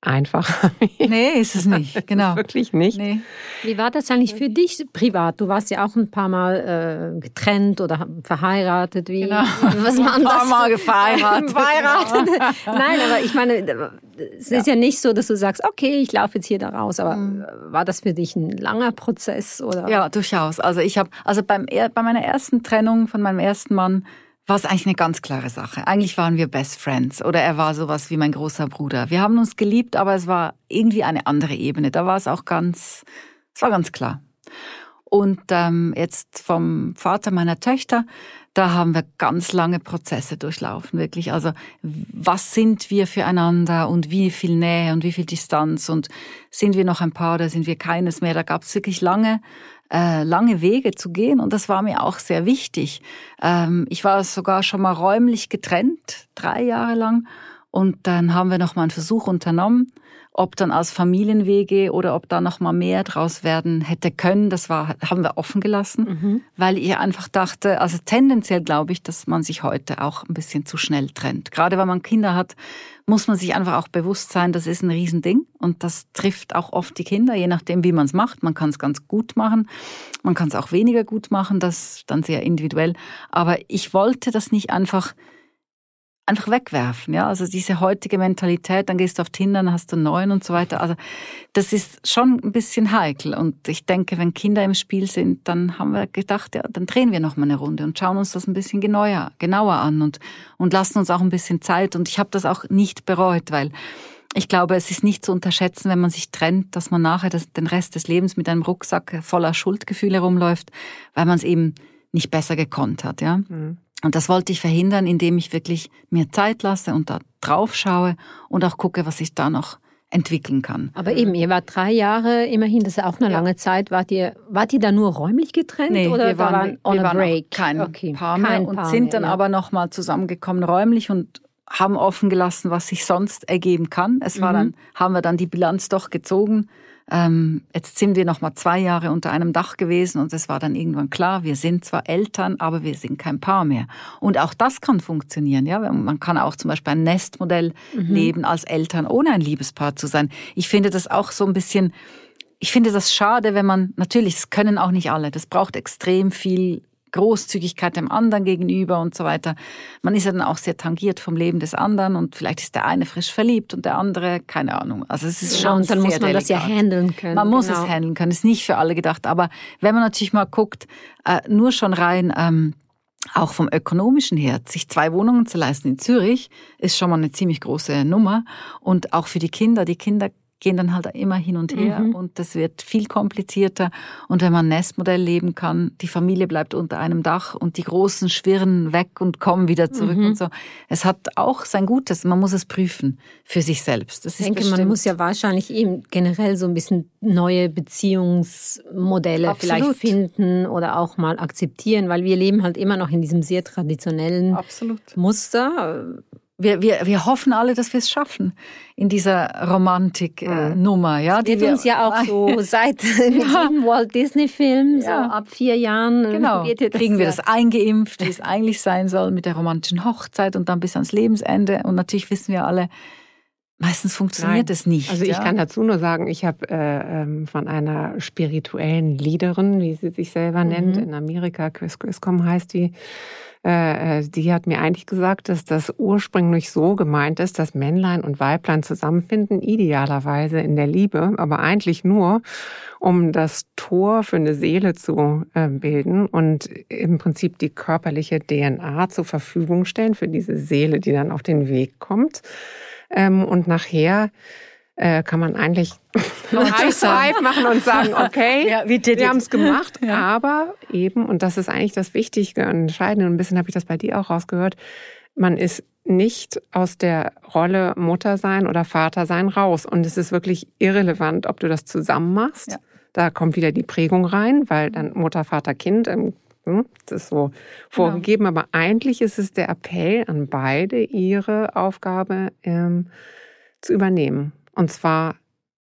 einfacher Nee, ist es nicht, genau. wirklich nicht. Nee. Wie war das eigentlich für dich privat? Du warst ja auch ein paar Mal äh, getrennt oder verheiratet. Wie, genau. Was war ein paar Mal verheiratet. verheiratet. Nein, aber ich meine, es ist ja nicht so, dass du sagst, okay, ich laufe jetzt hier da raus, aber mhm. war das für dich ein langer Prozess oder? Ja, durchaus. Also ich habe, also beim, bei meiner ersten Trennung von meinem ersten Mann war es eigentlich eine ganz klare Sache. Eigentlich waren wir Best Friends oder er war sowas wie mein großer Bruder. Wir haben uns geliebt, aber es war irgendwie eine andere Ebene. Da war es auch ganz, es war ganz klar. Und ähm, jetzt vom Vater meiner Töchter, da haben wir ganz lange Prozesse durchlaufen, wirklich. Also was sind wir füreinander und wie viel Nähe und wie viel Distanz und sind wir noch ein Paar oder sind wir keines mehr? Da gab es wirklich lange äh, lange Wege zu gehen. Und das war mir auch sehr wichtig. Ähm, ich war sogar schon mal räumlich getrennt, drei Jahre lang. Und dann haben wir noch mal einen Versuch unternommen ob dann als Familienwege oder ob da noch mal mehr draus werden hätte können, das war, haben wir offen gelassen, mhm. weil ich einfach dachte, also tendenziell glaube ich, dass man sich heute auch ein bisschen zu schnell trennt. Gerade wenn man Kinder hat, muss man sich einfach auch bewusst sein, das ist ein Riesending und das trifft auch oft die Kinder, je nachdem, wie man es macht. Man kann es ganz gut machen, man kann es auch weniger gut machen, das ist dann sehr individuell. Aber ich wollte das nicht einfach einfach wegwerfen. Ja, also diese heutige Mentalität, dann gehst du auf Tinder, dann hast du neun und so weiter. Also das ist schon ein bisschen heikel. Und ich denke, wenn Kinder im Spiel sind, dann haben wir gedacht, ja, dann drehen wir noch mal eine Runde und schauen uns das ein bisschen genauer, genauer an und und lassen uns auch ein bisschen Zeit. Und ich habe das auch nicht bereut, weil ich glaube, es ist nicht zu unterschätzen, wenn man sich trennt, dass man nachher das, den Rest des Lebens mit einem Rucksack voller Schuldgefühle rumläuft, weil man es eben nicht besser gekonnt hat. Ja. Mhm. Und das wollte ich verhindern, indem ich wirklich mir Zeit lasse und da drauf schaue und auch gucke, was ich da noch entwickeln kann. Aber eben, ihr wart drei Jahre, immerhin, das ist auch eine ja. lange Zeit. Wart ihr, wart ihr da nur räumlich getrennt nee, oder wir waren, waren on wir a break? kein okay. Paar mehr kein und Paar sind mehr, dann ja. aber nochmal zusammengekommen räumlich und haben offen gelassen, was sich sonst ergeben kann. Es war mhm. dann, haben wir dann die Bilanz doch gezogen ähm, jetzt sind wir noch mal zwei Jahre unter einem Dach gewesen und es war dann irgendwann klar, wir sind zwar Eltern, aber wir sind kein Paar mehr. Und auch das kann funktionieren. Ja, man kann auch zum Beispiel ein Nestmodell mhm. leben als Eltern, ohne ein Liebespaar zu sein. Ich finde das auch so ein bisschen ich finde das schade, wenn man, natürlich, das können auch nicht alle, das braucht extrem viel Großzügigkeit dem anderen gegenüber und so weiter. Man ist ja dann auch sehr tangiert vom Leben des anderen und vielleicht ist der eine frisch verliebt und der andere, keine Ahnung. Also es ist schon und dann muss man delikat. das ja handeln können. Man muss genau. es handeln können, ist nicht für alle gedacht. Aber wenn man natürlich mal guckt, äh, nur schon rein, ähm, auch vom ökonomischen her, sich zwei Wohnungen zu leisten in Zürich, ist schon mal eine ziemlich große Nummer. Und auch für die Kinder, die Kinder gehen dann halt immer hin und her mhm. und das wird viel komplizierter. Und wenn man Nestmodell leben kann, die Familie bleibt unter einem Dach und die Großen schwirren weg und kommen wieder zurück mhm. und so. Es hat auch sein Gutes. Man muss es prüfen für sich selbst. Das ich denke, bestimmt. man muss ja wahrscheinlich eben generell so ein bisschen neue Beziehungsmodelle Absolut. vielleicht finden oder auch mal akzeptieren, weil wir leben halt immer noch in diesem sehr traditionellen Absolut. Muster wir, wir, wir hoffen alle, dass wir es schaffen in dieser Romantik-Nummer. Äh, ja, die wir uns ja auch so seit ja. Walt Disney-Film, so ab vier Jahren, äh, genau. kriegen wir das eingeimpft, wie es eigentlich sein soll, mit der romantischen Hochzeit und dann bis ans Lebensende. Und natürlich wissen wir alle, Meistens funktioniert es nicht. Also ich ja? kann dazu nur sagen, ich habe äh, ähm, von einer spirituellen Leaderin, wie sie sich selber mhm. nennt, in Amerika, Chris Griscom heißt die, äh, äh, die hat mir eigentlich gesagt, dass das ursprünglich so gemeint ist, dass Männlein und Weiblein zusammenfinden, idealerweise in der Liebe, aber eigentlich nur, um das Tor für eine Seele zu äh, bilden und im Prinzip die körperliche DNA zur Verfügung stellen für diese Seele, die dann auf den Weg kommt. Ähm, und nachher äh, kann man eigentlich High Five machen und sagen, okay, ja, wir haben es gemacht, ja. aber eben, und das ist eigentlich das Wichtige und Entscheidende, und ein bisschen habe ich das bei dir auch rausgehört, man ist nicht aus der Rolle Mutter sein oder Vater sein raus. Und es ist wirklich irrelevant, ob du das zusammen machst. Ja. Da kommt wieder die Prägung rein, weil dann Mutter, Vater, Kind, ähm, hm, das ist so vorgegeben. Genau. Aber eigentlich ist es der Appell an beide, ihre Aufgabe ähm, zu übernehmen. Und zwar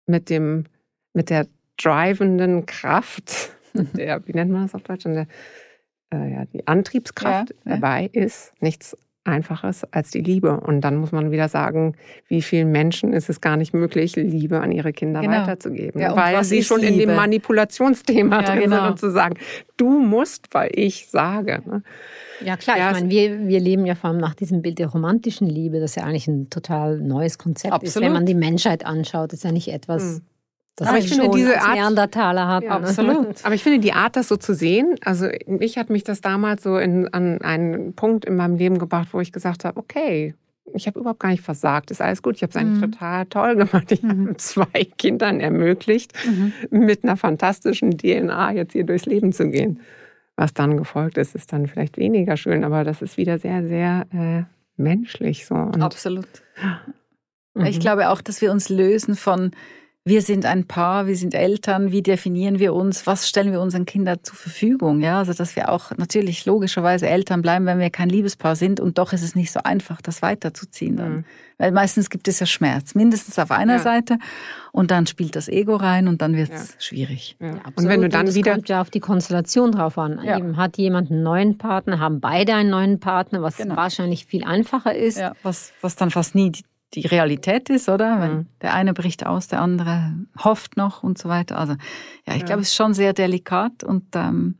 mit dem, mit der drivenden Kraft, der, wie nennt man das auf Deutsch? Der, äh, ja, die Antriebskraft ja, ja. dabei ist, nichts Einfaches als die Liebe. Und dann muss man wieder sagen, wie vielen Menschen ist es gar nicht möglich, Liebe an ihre Kinder genau. weiterzugeben. Ja, weil sie schon Liebe? in dem Manipulationsthema ja, drin genau. sind und zu sagen, du musst, weil ich sage. Ne? Ja klar, ja, ich meine, wir, wir leben ja vor allem nach diesem Bild der romantischen Liebe, das ja eigentlich ein total neues Konzept Absolut. ist. Wenn man die Menschheit anschaut, ist ja nicht etwas, hm. Das aber ich finde diese Art Neandertaler hatten. Ja, absolut. Aber ich finde die Art, das so zu sehen, also mich hat mich das damals so in, an einen Punkt in meinem Leben gebracht, wo ich gesagt habe, okay, ich habe überhaupt gar nicht versagt, ist alles gut. Ich habe es eigentlich mhm. total toll gemacht. Ich mhm. habe zwei Kindern ermöglicht, mhm. mit einer fantastischen DNA jetzt hier durchs Leben zu gehen. Was dann gefolgt ist, ist dann vielleicht weniger schön, aber das ist wieder sehr, sehr äh, menschlich so. Und Absolut. Ich mhm. glaube auch, dass wir uns lösen von wir sind ein Paar, wir sind Eltern, wie definieren wir uns, was stellen wir unseren Kindern zur Verfügung? Ja, also dass wir auch natürlich logischerweise Eltern bleiben, wenn wir kein Liebespaar sind und doch ist es nicht so einfach, das weiterzuziehen dann. Mhm. Weil meistens gibt es ja Schmerz, mindestens auf einer ja. Seite und dann spielt das Ego rein und dann wird es ja. schwierig. Ja. und wenn du dann und wieder kommt ja auf die Konstellation drauf an. Eben hat jemand einen neuen Partner, haben beide einen neuen Partner, was genau. wahrscheinlich viel einfacher ist. Ja, was, was dann fast nie die Realität ist, oder? Wenn mhm. der eine bricht aus, der andere hofft noch und so weiter. Also ja, ich ja. glaube, es ist schon sehr delikat und ähm,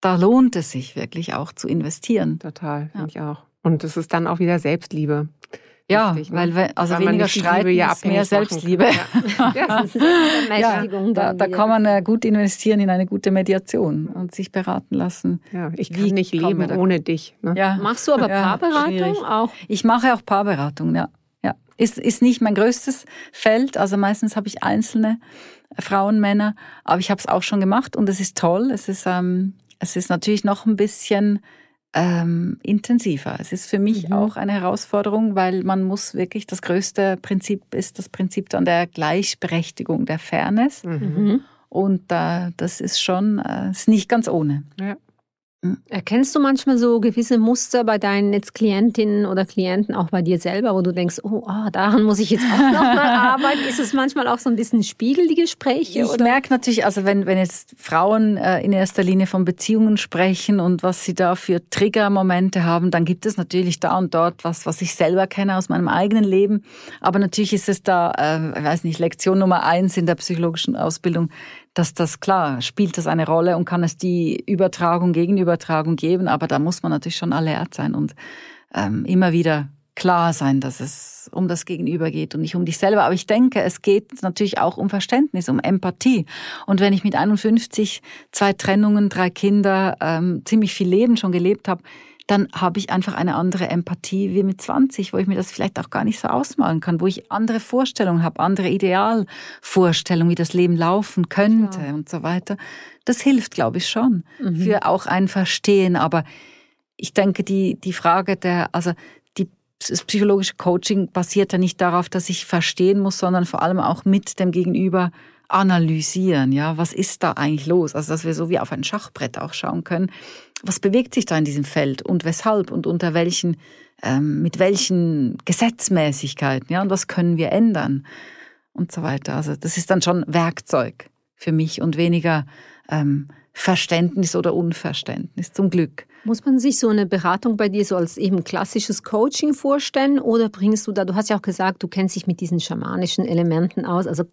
da lohnt es sich wirklich auch zu investieren. Total, finde ich auch. Und es ist dann auch wieder Selbstliebe. Ja, Richtig, ne? weil also weil weniger Streiten ja ist mehr Selbstliebe. Ja. ja, ja da, da kann man äh, gut investieren in eine gute Mediation und sich beraten lassen. Ja, ich kann nicht leben ohne dich. Ne? Ja. Machst du aber Paarberatung auch? Ich mache auch Paarberatung, ja. Ist, ist nicht mein größtes Feld. Also meistens habe ich einzelne Frauen, Männer, aber ich habe es auch schon gemacht und es ist toll. Es ist, ähm, es ist natürlich noch ein bisschen ähm, intensiver. Es ist für mich mhm. auch eine Herausforderung, weil man muss wirklich, das größte Prinzip ist das Prinzip dann der Gleichberechtigung, der Fairness. Mhm. Und äh, das ist schon, äh, ist nicht ganz ohne. Ja. Hm. Erkennst du manchmal so gewisse Muster bei deinen jetzt Klientinnen oder Klienten, auch bei dir selber, wo du denkst, oh, oh daran muss ich jetzt auch nochmal arbeiten? Ist es manchmal auch so ein bisschen Spiegel, die Gespräche? Ich merke natürlich, also wenn, wenn jetzt Frauen äh, in erster Linie von Beziehungen sprechen und was sie da für Triggermomente haben, dann gibt es natürlich da und dort was, was ich selber kenne aus meinem eigenen Leben. Aber natürlich ist es da, äh, ich weiß nicht, Lektion Nummer eins in der psychologischen Ausbildung, dass das klar spielt das eine Rolle und kann es die Übertragung, Gegenübertragung geben, aber da muss man natürlich schon alert sein und ähm, immer wieder klar sein, dass es um das Gegenüber geht und nicht um dich selber. Aber ich denke, es geht natürlich auch um Verständnis, um Empathie. Und wenn ich mit 51 zwei Trennungen, drei Kinder, ähm, ziemlich viel Leben schon gelebt habe, dann habe ich einfach eine andere Empathie wie mit 20, wo ich mir das vielleicht auch gar nicht so ausmalen kann, wo ich andere Vorstellungen habe, andere Idealvorstellungen, wie das Leben laufen könnte ja. und so weiter. Das hilft, glaube ich, schon mhm. für auch ein Verstehen. Aber ich denke, die, die Frage der, also die, das psychologische Coaching basiert ja nicht darauf, dass ich verstehen muss, sondern vor allem auch mit dem Gegenüber analysieren, ja, was ist da eigentlich los? Also, dass wir so wie auf ein Schachbrett auch schauen können, was bewegt sich da in diesem Feld und weshalb und unter welchen, ähm, mit welchen Gesetzmäßigkeiten, ja, und was können wir ändern und so weiter. Also, das ist dann schon Werkzeug für mich und weniger ähm, Verständnis oder Unverständnis, zum Glück. Muss man sich so eine Beratung bei dir so als eben klassisches Coaching vorstellen oder bringst du da, du hast ja auch gesagt, du kennst dich mit diesen schamanischen Elementen aus, also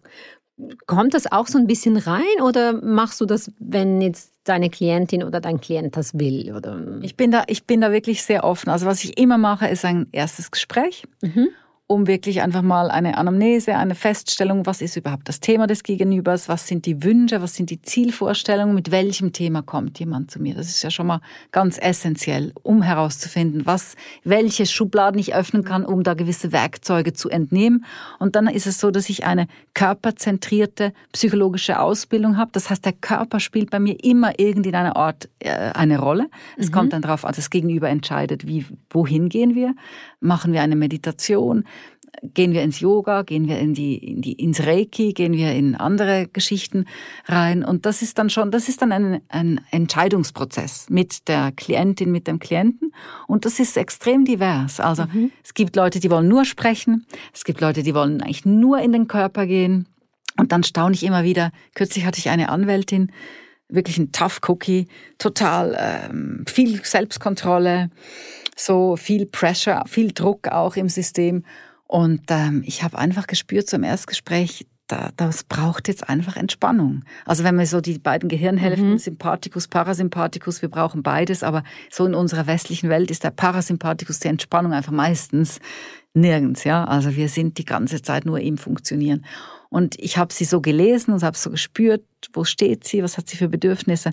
Kommt das auch so ein bisschen rein oder machst du das, wenn jetzt deine Klientin oder dein Klient das will? Oder? Ich bin da, ich bin da wirklich sehr offen. Also was ich immer mache, ist ein erstes Gespräch. Mhm um wirklich einfach mal eine Anamnese, eine Feststellung, was ist überhaupt das Thema des Gegenübers, was sind die Wünsche, was sind die Zielvorstellungen, mit welchem Thema kommt jemand zu mir. Das ist ja schon mal ganz essentiell, um herauszufinden, was, welche Schubladen ich öffnen kann, um da gewisse Werkzeuge zu entnehmen. Und dann ist es so, dass ich eine körperzentrierte psychologische Ausbildung habe. Das heißt, der Körper spielt bei mir immer irgendwie in einer Art äh, eine Rolle. Es mhm. kommt dann darauf an, das Gegenüber entscheidet, wie, wohin gehen wir. Machen wir eine Meditation? Gehen wir ins Yoga, gehen wir in die, in die, ins Reiki, gehen wir in andere Geschichten rein. Und das ist dann schon, das ist dann ein, ein Entscheidungsprozess mit der Klientin, mit dem Klienten. Und das ist extrem divers. Also mhm. es gibt Leute, die wollen nur sprechen. Es gibt Leute, die wollen eigentlich nur in den Körper gehen. Und dann staune ich immer wieder. Kürzlich hatte ich eine Anwältin, wirklich ein Tough Cookie, total ähm, viel Selbstkontrolle so viel Pressure, viel Druck auch im System. Und ähm, ich habe einfach gespürt so im Erstgespräch, da, das braucht jetzt einfach Entspannung. Also wenn wir so die beiden Gehirnhälften, mhm. Sympathikus, Parasympathikus, wir brauchen beides, aber so in unserer westlichen Welt ist der Parasympathikus die Entspannung einfach meistens nirgends, ja. Also wir sind die ganze Zeit nur im Funktionieren. Und ich habe sie so gelesen und habe so gespürt, wo steht sie, was hat sie für Bedürfnisse.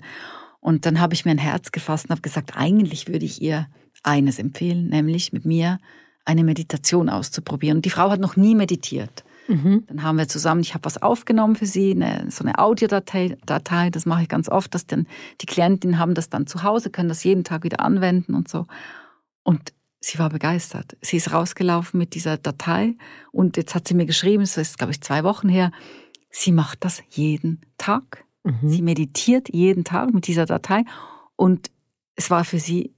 Und dann habe ich mir ein Herz gefasst und habe gesagt, eigentlich würde ich ihr eines empfehlen, nämlich mit mir eine Meditation auszuprobieren. Und die Frau hat noch nie meditiert. Mhm. Dann haben wir zusammen, ich habe was aufgenommen für sie, eine, so eine Audiodatei, Datei, das mache ich ganz oft, dass dann die Klientinnen haben das dann zu Hause, können das jeden Tag wieder anwenden und so. Und sie war begeistert. Sie ist rausgelaufen mit dieser Datei und jetzt hat sie mir geschrieben, es ist, glaube ich, zwei Wochen her, sie macht das jeden Tag. Mhm. Sie meditiert jeden Tag mit dieser Datei und es war für sie,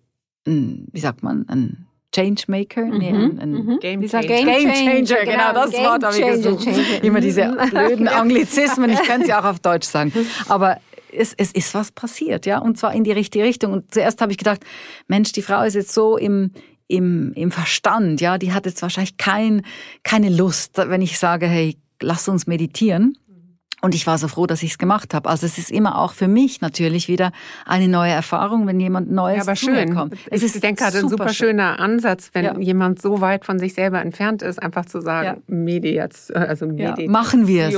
ein, wie sagt man, ein Changemaker, mhm. nee, ein, ein mhm. Game, Changer. Game, Game Changer, genau, genau das Game Wort habe ich gesucht. Immer diese blöden Anglizismen, ich könnte sie auch auf Deutsch sagen. Aber es, es ist was passiert, ja, und zwar in die richtige Richtung. Und zuerst habe ich gedacht, Mensch, die Frau ist jetzt so im, im, im Verstand, ja, die hat jetzt wahrscheinlich kein, keine Lust, wenn ich sage, hey, lass uns meditieren. Und ich war so froh, dass ich es gemacht habe. Also es ist immer auch für mich natürlich wieder eine neue Erfahrung, wenn jemand Neues ja, aber schön. kommt. Es ich ist, denke, gerade ein super schöner Ansatz, wenn ja. jemand so weit von sich selber entfernt ist, einfach zu sagen, ja. Mediation, also Meditation. Ja, machen wir es.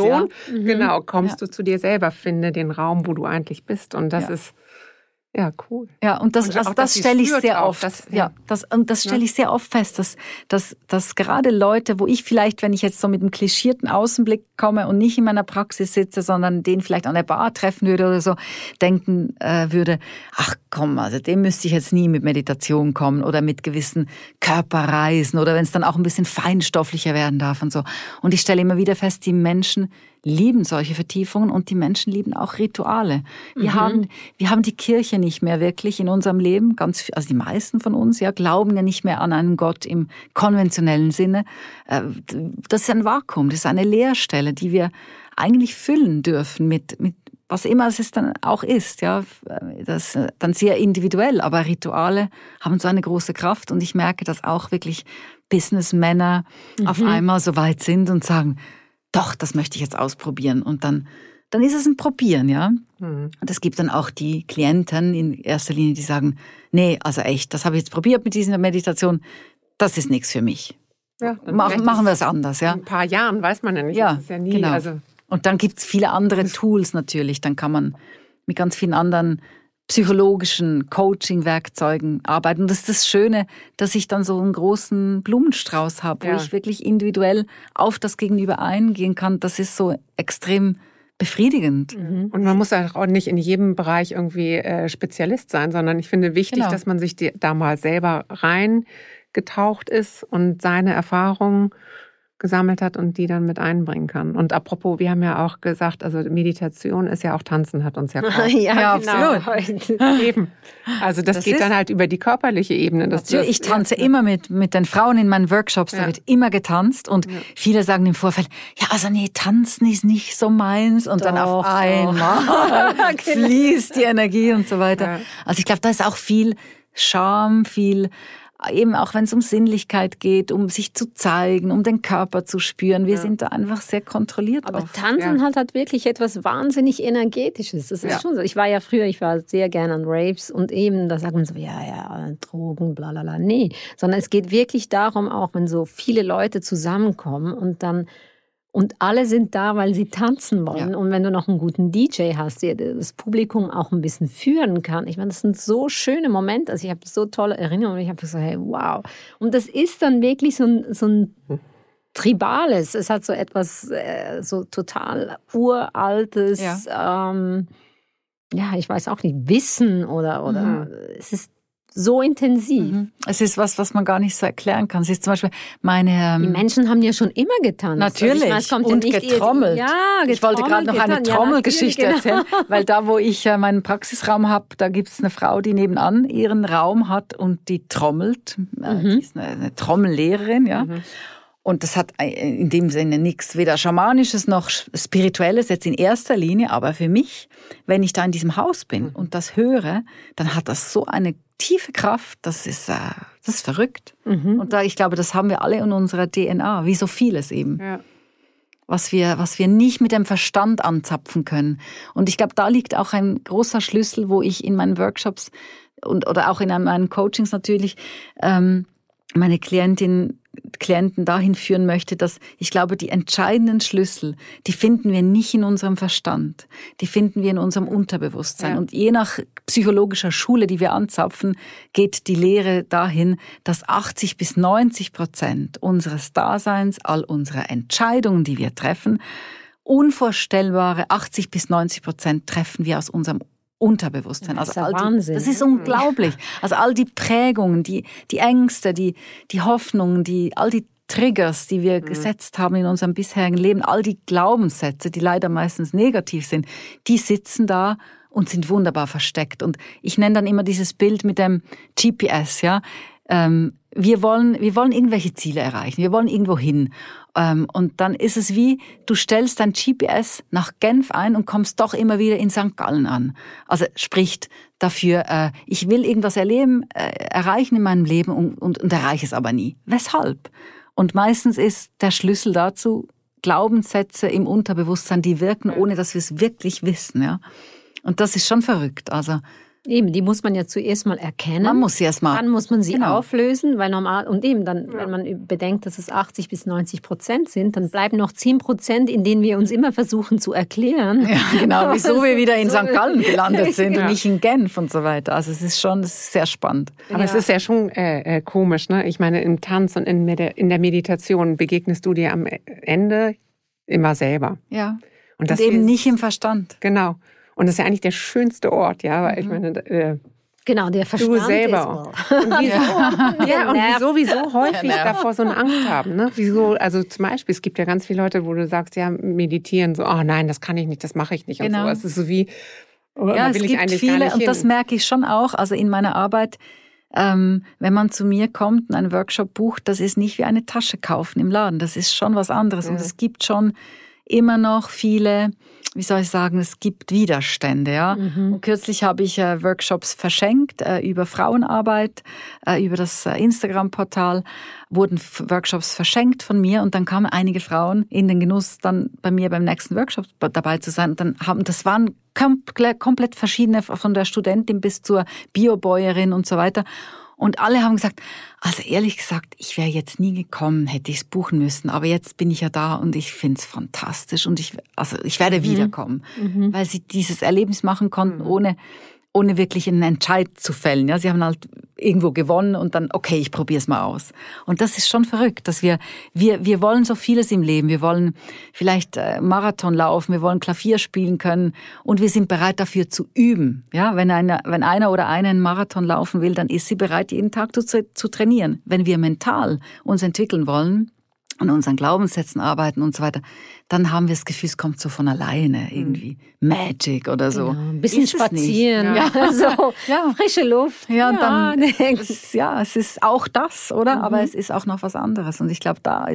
Mhm. Genau, kommst du zu dir selber, finde den Raum, wo du eigentlich bist. Und das ist ja, cool. Ja, und das, und also das stelle ich sehr oft. Das, ja, das, und das stelle ich sehr oft fest, dass, dass, dass gerade Leute, wo ich vielleicht, wenn ich jetzt so mit einem klischierten Außenblick komme und nicht in meiner Praxis sitze, sondern den vielleicht an der Bar treffen würde oder so, denken äh, würde, ach komm, also dem müsste ich jetzt nie mit Meditation kommen oder mit gewissen Körperreisen oder wenn es dann auch ein bisschen feinstofflicher werden darf und so. Und ich stelle immer wieder fest, die Menschen lieben solche Vertiefungen und die Menschen lieben auch Rituale. Wir, mhm. haben, wir haben die Kirche nicht mehr wirklich in unserem Leben, ganz, also die meisten von uns ja, glauben ja nicht mehr an einen Gott im konventionellen Sinne. Äh, das ist ein Vakuum, das ist eine Leerstelle, die wir eigentlich füllen dürfen mit, mit was immer es dann auch ist, ja, das ist dann sehr individuell, aber Rituale haben so eine große Kraft und ich merke, dass auch wirklich Businessmänner mhm. auf einmal so weit sind und sagen, doch, das möchte ich jetzt ausprobieren. Und dann, dann ist es ein Probieren, ja. Mhm. Und es gibt dann auch die Klienten in erster Linie, die sagen, nee, also echt, das habe ich jetzt probiert mit dieser Meditation, das ist nichts für mich. Ja, Mach, machen wir es anders, ja. In ein paar Jahren weiß man ja nicht. Ja, ja nie, genau. Also und dann gibt es viele andere Tools natürlich. Dann kann man mit ganz vielen anderen psychologischen Coaching-Werkzeugen arbeiten. Und das ist das Schöne, dass ich dann so einen großen Blumenstrauß habe, wo ja. ich wirklich individuell auf das Gegenüber eingehen kann. Das ist so extrem befriedigend. Mhm. Und man muss auch nicht in jedem Bereich irgendwie äh, Spezialist sein, sondern ich finde wichtig, genau. dass man sich da mal selber reingetaucht ist und seine Erfahrungen gesammelt hat und die dann mit einbringen kann. Und apropos, wir haben ja auch gesagt, also Meditation ist ja auch Tanzen, hat uns ja gesagt. ja, ja, genau. absolut. Eben. Also das, das geht dann halt über die körperliche Ebene. Das natürlich, ich tanze ja. immer mit, mit den Frauen in meinen Workshops, da wird immer getanzt und ja. viele sagen im Vorfeld, ja, also nee, tanzen ist nicht so meins und doch, dann auf einmal genau. fließt die Energie und so weiter. Also ich glaube, da ist auch viel Charme, viel eben auch wenn es um Sinnlichkeit geht, um sich zu zeigen, um den Körper zu spüren. Wir ja. sind da einfach sehr kontrolliert. Aber oft. Tanzen ja. halt hat wirklich etwas wahnsinnig energetisches. Das ist ja. schon so. Ich war ja früher, ich war sehr gerne an Raves und eben, da sagt man so, ja, ja, Drogen, bla, bla, bla. Nee, sondern es geht wirklich darum, auch wenn so viele Leute zusammenkommen und dann und alle sind da, weil sie tanzen wollen. Ja. Und wenn du noch einen guten DJ hast, der das Publikum auch ein bisschen führen kann. Ich meine, das sind so schöne Momente. Also ich habe so tolle Erinnerungen. Ich habe gesagt, hey, wow. Und das ist dann wirklich so ein, so ein Tribales. Es hat so etwas äh, so total uraltes, ja. Ähm, ja, ich weiß auch nicht, Wissen oder, oder mhm. es ist so intensiv. Mhm. Es ist was, was man gar nicht so erklären kann. Es ist zum Beispiel meine. Ähm die Menschen haben ja schon immer getanzt. Natürlich. Also meine, und ja getrommelt. Ja, getrommelt. Ich wollte gerade noch eine Trommelgeschichte ja, genau. erzählen, weil da, wo ich äh, meinen Praxisraum habe, da gibt es eine Frau, die nebenan ihren Raum hat und die trommelt. Äh, mhm. Die ist eine, eine Trommellehrerin, ja. Mhm. Und das hat äh, in dem Sinne nichts, weder Schamanisches noch Spirituelles jetzt in erster Linie, aber für mich, wenn ich da in diesem Haus bin mhm. und das höre, dann hat das so eine tiefe Kraft, das ist, äh, das ist verrückt. Mhm. Und da, ich glaube, das haben wir alle in unserer DNA, wie so vieles eben. Ja. Was wir, was wir nicht mit dem Verstand anzapfen können. Und ich glaube, da liegt auch ein großer Schlüssel, wo ich in meinen Workshops und, oder auch in meinen Coachings natürlich ähm, meine Klientin Klienten dahin führen möchte, dass ich glaube, die entscheidenden Schlüssel, die finden wir nicht in unserem Verstand, die finden wir in unserem Unterbewusstsein. Ja. Und je nach psychologischer Schule, die wir anzapfen, geht die Lehre dahin, dass 80 bis 90 Prozent unseres Daseins, all unserer Entscheidungen, die wir treffen, unvorstellbare 80 bis 90 Prozent treffen wir aus unserem Unterbewusstsein. Das also Wahnsinn. Das ist unglaublich. Also all die Prägungen, die, die Ängste, die, die Hoffnungen, die, all die Triggers, die wir mhm. gesetzt haben in unserem bisherigen Leben, all die Glaubenssätze, die leider meistens negativ sind, die sitzen da und sind wunderbar versteckt. Und ich nenne dann immer dieses Bild mit dem GPS, ja. Ähm, wir wollen, wir wollen irgendwelche Ziele erreichen, wir wollen irgendwo hin. Ähm, und dann ist es wie, du stellst dein GPS nach Genf ein und kommst doch immer wieder in St. Gallen an. Also spricht dafür, äh, ich will irgendwas erleben, äh, erreichen in meinem Leben und, und, und erreiche es aber nie. Weshalb? Und meistens ist der Schlüssel dazu Glaubenssätze im Unterbewusstsein, die wirken, ohne dass wir es wirklich wissen. Ja? Und das ist schon verrückt. Also Eben, die muss man ja zuerst mal erkennen. Man muss sie erst mal. Dann muss man sie genau. auflösen, weil normal, und eben dann, ja. wenn man bedenkt, dass es 80 bis 90 Prozent sind, dann bleiben noch 10 Prozent, in denen wir uns immer versuchen zu erklären. Ja, genau, wieso wir wieder in St. Gallen gelandet sind ja. und nicht in Genf und so weiter. Also es ist schon ist sehr spannend. Aber es ist ja schon äh, äh, komisch, ne? Ich meine, im Tanz und in, in der Meditation begegnest du dir am Ende immer selber. Ja. Und, das und eben nicht im Verstand. Genau. Und das ist ja eigentlich der schönste Ort, ja, weil ich mhm. meine, äh, Genau, der Verstand du selber. Und wieso, ja, und wieso, wieso häufig davor so eine Angst haben, ne? Wieso, also zum Beispiel, es gibt ja ganz viele Leute, wo du sagst, ja, meditieren, so, oh nein, das kann ich nicht, das mache ich nicht genau. und so. Es ist so wie, oh, ja, es gibt viele, und das merke ich schon auch, also in meiner Arbeit, ähm, wenn man zu mir kommt und einen Workshop bucht, das ist nicht wie eine Tasche kaufen im Laden, das ist schon was anderes ja. und es gibt schon immer noch viele wie soll ich sagen, es gibt Widerstände. Ja? Mhm. Und kürzlich habe ich äh, Workshops verschenkt äh, über Frauenarbeit, äh, über das äh, Instagram-Portal wurden Workshops verschenkt von mir und dann kamen einige Frauen in den Genuss, dann bei mir beim nächsten Workshop dabei zu sein. Und dann haben, das waren komplett verschiedene, von der Studentin bis zur Biobäuerin und so weiter. Und alle haben gesagt, also ehrlich gesagt, ich wäre jetzt nie gekommen, hätte ich es buchen müssen. Aber jetzt bin ich ja da und ich finde es fantastisch und ich, also ich werde mhm. wiederkommen, mhm. weil sie dieses Erlebnis machen konnten, mhm. ohne ohne wirklich einen Entscheid zu fällen. Ja, sie haben halt irgendwo gewonnen und dann, okay, ich probiere es mal aus. Und das ist schon verrückt, dass wir, wir, wir wollen so vieles im Leben. Wir wollen vielleicht äh, Marathon laufen, wir wollen Klavier spielen können und wir sind bereit dafür zu üben. Ja, wenn einer, wenn einer oder eine einen Marathon laufen will, dann ist sie bereit, jeden Tag zu, zu trainieren. Wenn wir mental uns entwickeln wollen, an unseren Glaubenssätzen arbeiten und so weiter, dann haben wir das Gefühl, es kommt so von alleine irgendwie. Magic oder so. Genau, ein bisschen spazieren, ja. ja. so ja. frische Luft. Ja, und dann, es, ja, es ist auch das, oder? Mhm. Aber es ist auch noch was anderes. Und ich glaube, da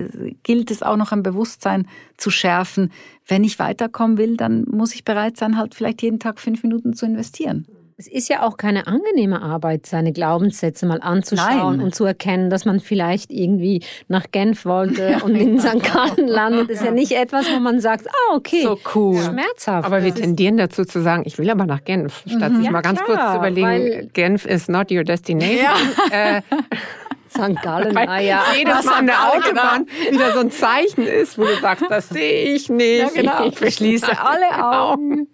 gilt es auch noch ein Bewusstsein zu schärfen. Wenn ich weiterkommen will, dann muss ich bereit sein, halt vielleicht jeden Tag fünf Minuten zu investieren. Es ist ja auch keine angenehme Arbeit, seine Glaubenssätze mal anzuschauen Nein. und zu erkennen, dass man vielleicht irgendwie nach Genf wollte und in St. Gallen landet. Das ist ja nicht etwas, wo man sagt, ah, okay, so cool. schmerzhaft. Aber wir tendieren dazu zu sagen, ich will aber nach Genf, statt mhm. sich ja, mal ganz klar, kurz zu überlegen, Genf is not your destination. Ja. Äh, St. Gallen, ah ja. Jedes Mal an der Autobahn wieder so ein Zeichen ist, wo du sagst, das sehe ich nicht. Ja, genau. Ich schließe alle Augen.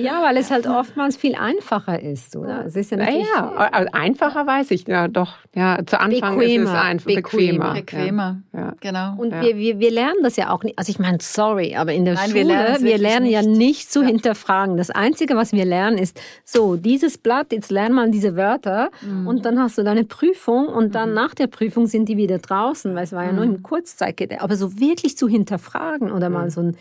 Ja, weil es halt oftmals viel einfacher ist, oder? Es ist ja, natürlich ja, also einfacher weiß ich, ja doch. Ja, zu Anfang bequemer, ist es einfach bequemer. Bequemer, ja. genau. Und Wir, wir, wir lernen das ja auch nicht. Also ich meine, sorry, aber in der Nein, Schule, wir lernen, wir lernen ja nicht zu hinterfragen. Das Einzige, was wir lernen, ist, so, dieses Blatt, jetzt lern mal diese Wörter mhm. und dann hast du deine Prüfung und dann mhm. nach der Prüfung sind die wieder draußen, weil es war ja nur ein mhm. Kurzzeitgedächtnis. Aber so wirklich zu hinterfragen oder mal mhm. so ein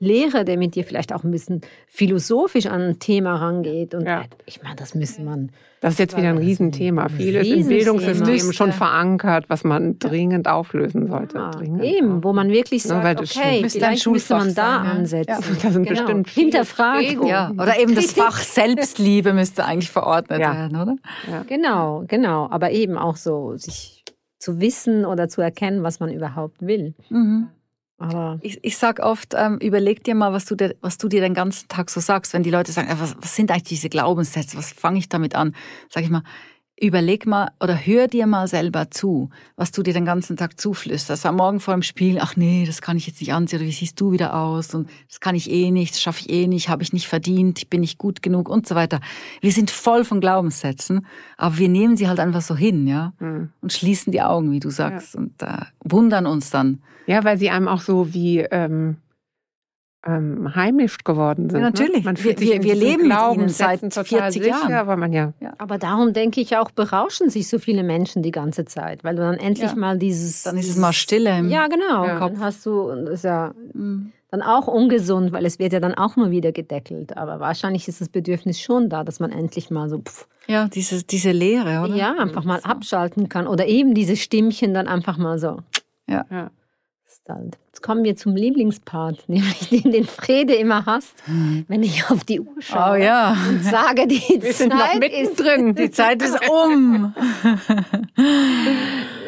Lehrer, der mit dir vielleicht auch ein bisschen philosophisch an ein Thema rangeht. Und Ja. ich meine, das müsste man. Das ist jetzt wieder ein Riesenthema. Vieles im Riesenthema. Bildungssystem schon verankert, was man dringend auflösen sollte. Ja, dringend. eben, wo man wirklich sagt, das okay, müsste ein vielleicht müsste man da sein, ja. ansetzen. Ja. Da sind Genau. bestimmt Hinterfragen. Ja, oder eben das Fach Selbstliebe müsste eigentlich verordnet Ja. werden, oder? Genau, genau. Aber eben auch so, sich zu wissen oder zu erkennen, was man überhaupt will. Mhm. Aber Ich, ich sag oft, ähm, überleg dir mal, was du, dir, was du dir den ganzen Tag so sagst. Wenn die Leute sagen, was, was sind eigentlich diese Glaubenssätze, was fange ich damit an? Sag ich mal, überleg mal oder hör dir mal selber zu, was du dir den ganzen Tag zuflüsterst. Am Morgen vor dem Spiel, ach nee, das kann ich jetzt nicht anziehen, oder wie siehst du wieder aus? Und das kann ich eh nicht, das schaffe ich eh nicht, habe ich nicht verdient, ich bin nicht gut genug und so weiter. Wir sind voll von Glaubenssätzen, aber wir nehmen sie halt einfach so hin, ja, Hm. und schließen die Augen, wie du sagst, und äh, wundern uns dann. Ja, weil sie einem auch so wie ähm, ähm, heimisch geworden sind. Ja, natürlich. Ne? Man fühlt Wir- sich wir- leben mit ihnen seit total 40 sicher, Jahren. weil man ja Aber darum denke ich auch, berauschen sich so viele Menschen die ganze Zeit, weil du dann endlich Ja. mal dieses. Dann ist es mal Stille im Ja, genau. Ja. Dann hast du, und das ist ja Mhm. dann auch ungesund, weil es wird ja dann auch nur wieder gedeckelt. Aber wahrscheinlich ist das Bedürfnis schon da, dass man endlich mal so, pff, Ja, diese, diese Leere, oder? ja, einfach mal abschalten kann. Oder eben diese Stimmchen dann einfach mal so. ja. ist halt- Jetzt kommen wir zum Lieblingspart, nämlich den, den Frede immer hasst, wenn ich auf die Uhr schaue Oh ja. und sage, die Wir sind noch Zeit ist mittendrin. Die Zeit ist um.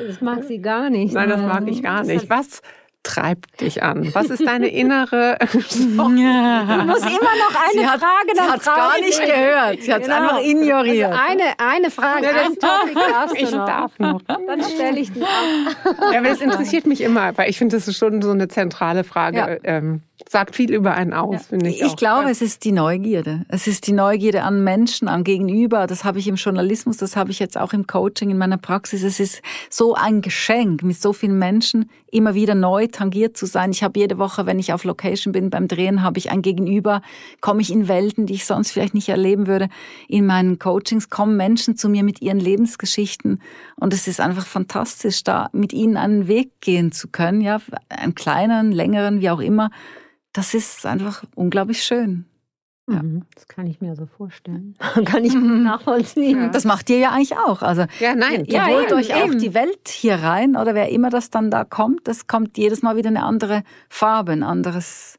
Das mag sie gar nicht. Nein, das mag ich gar nicht. Was treibt dich an? Was ist deine innere Ich muss immer noch eine Sie hat Frage sie dann hat's gar fragen. nicht gehört. Sie hat es Genau. einfach ignoriert. Also eine, eine Frage, Ja, das- ein Topic darfst du Ich noch. darf noch. Dann stelle ich die ab. Ja, aber das interessiert mich immer, weil ich finde, das ist schon so eine zentrale Frage. Ja. Ähm, sagt viel über einen aus, finde ich. Ich auch. glaube, es ist die Neugierde. Es ist die Neugierde an Menschen, an Gegenüber. Das habe ich im Journalismus, das habe ich jetzt auch im Coaching, in meiner Praxis. Es ist so ein Geschenk, mit so vielen Menschen immer wieder neu tangiert zu sein. Ich habe jede Woche, wenn ich auf Location bin beim Drehen, habe ich ein Gegenüber, komme ich in Welten, die ich sonst vielleicht nicht erleben würde. In meinen Coachings kommen Menschen zu mir mit ihren Lebensgeschichten und es ist einfach fantastisch, da mit ihnen einen Weg gehen zu können, ja, einen kleinen, längeren, wie auch immer. Das ist einfach unglaublich schön. Ja. Mhm, Das kann ich mir so vorstellen. kann ich nachvollziehen. Ja. Das macht ihr ja eigentlich auch. Also Ja, nein. ihr Ja, holt eben, euch auch eben. die Welt hier rein oder wer immer das dann da kommt, das kommt jedes Mal wieder eine andere Farbe, ein anderes,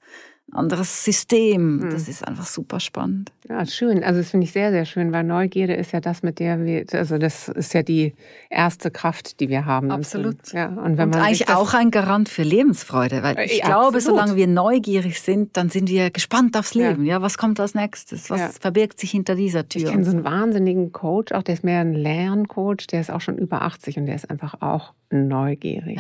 anderes System. Das ist einfach super spannend. Ja, schön. Also das finde ich sehr, sehr schön, weil Neugierde ist ja das, mit der wir, also das ist ja die erste Kraft, die wir haben. Absolut. Ja, und wenn Und man eigentlich auch ein Garant für Lebensfreude, weil Äh, ich ja, glaube, absolut. solange wir neugierig sind, dann sind wir gespannt aufs Ja. Leben. Ja, was kommt als nächstes? Was Ja. verbirgt sich hinter dieser Tür? Ich kenne so einen wahnsinnigen Coach, auch der ist mehr ein Lerncoach, der ist auch schon über 80 und der ist einfach auch neugierig.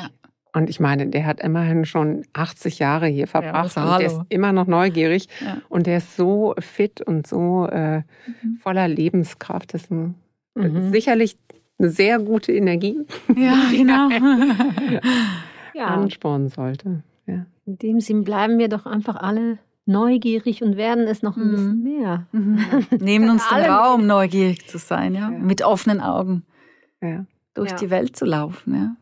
Ja. Und ich meine, der hat immerhin schon 80 Jahre hier verbracht also und der ist immer noch neugierig Ja. und der ist so fit und so äh, Mhm. voller Lebenskraft. Das ist ein, Mhm. sicherlich eine sehr gute Energie, Ja, genau. Ja, anspornen sollte. Ja. in dem Sinn bleiben wir doch einfach alle neugierig und werden es noch ein Mhm. bisschen mehr. Mhm. Nehmen uns den Raum, neugierig zu sein, ja, Ja. mit offenen Augen Ja. durch Ja. die Welt zu laufen, ja.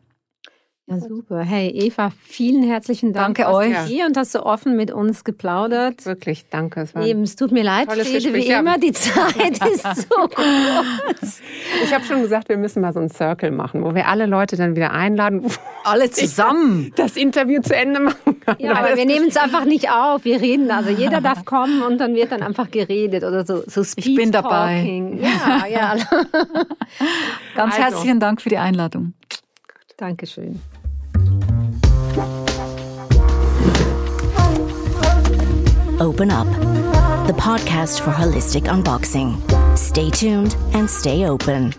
Ja, super. Hey, Eva, vielen herzlichen Dank. Danke euch. Hier und hast so offen mit uns geplaudert. Wirklich, danke. Es war Eben, es tut mir leid, Friede, Gespräch, wie ja. immer, die Zeit ist so kurz. ich habe schon gesagt, wir müssen mal so einen Circle machen, wo wir alle Leute dann wieder einladen, Alle zusammen. das Interview zu Ende machen kann. Ja, aber wir nehmen es einfach nicht auf. Wir reden, also jeder darf kommen und dann wird dann einfach geredet oder so, so Speed bin dabei. Talking. Ja, ja. Ganz Also. herzlichen Dank für die Einladung. Dankeschön. Open Up, the podcast for holistic unboxing. Stay tuned and stay open.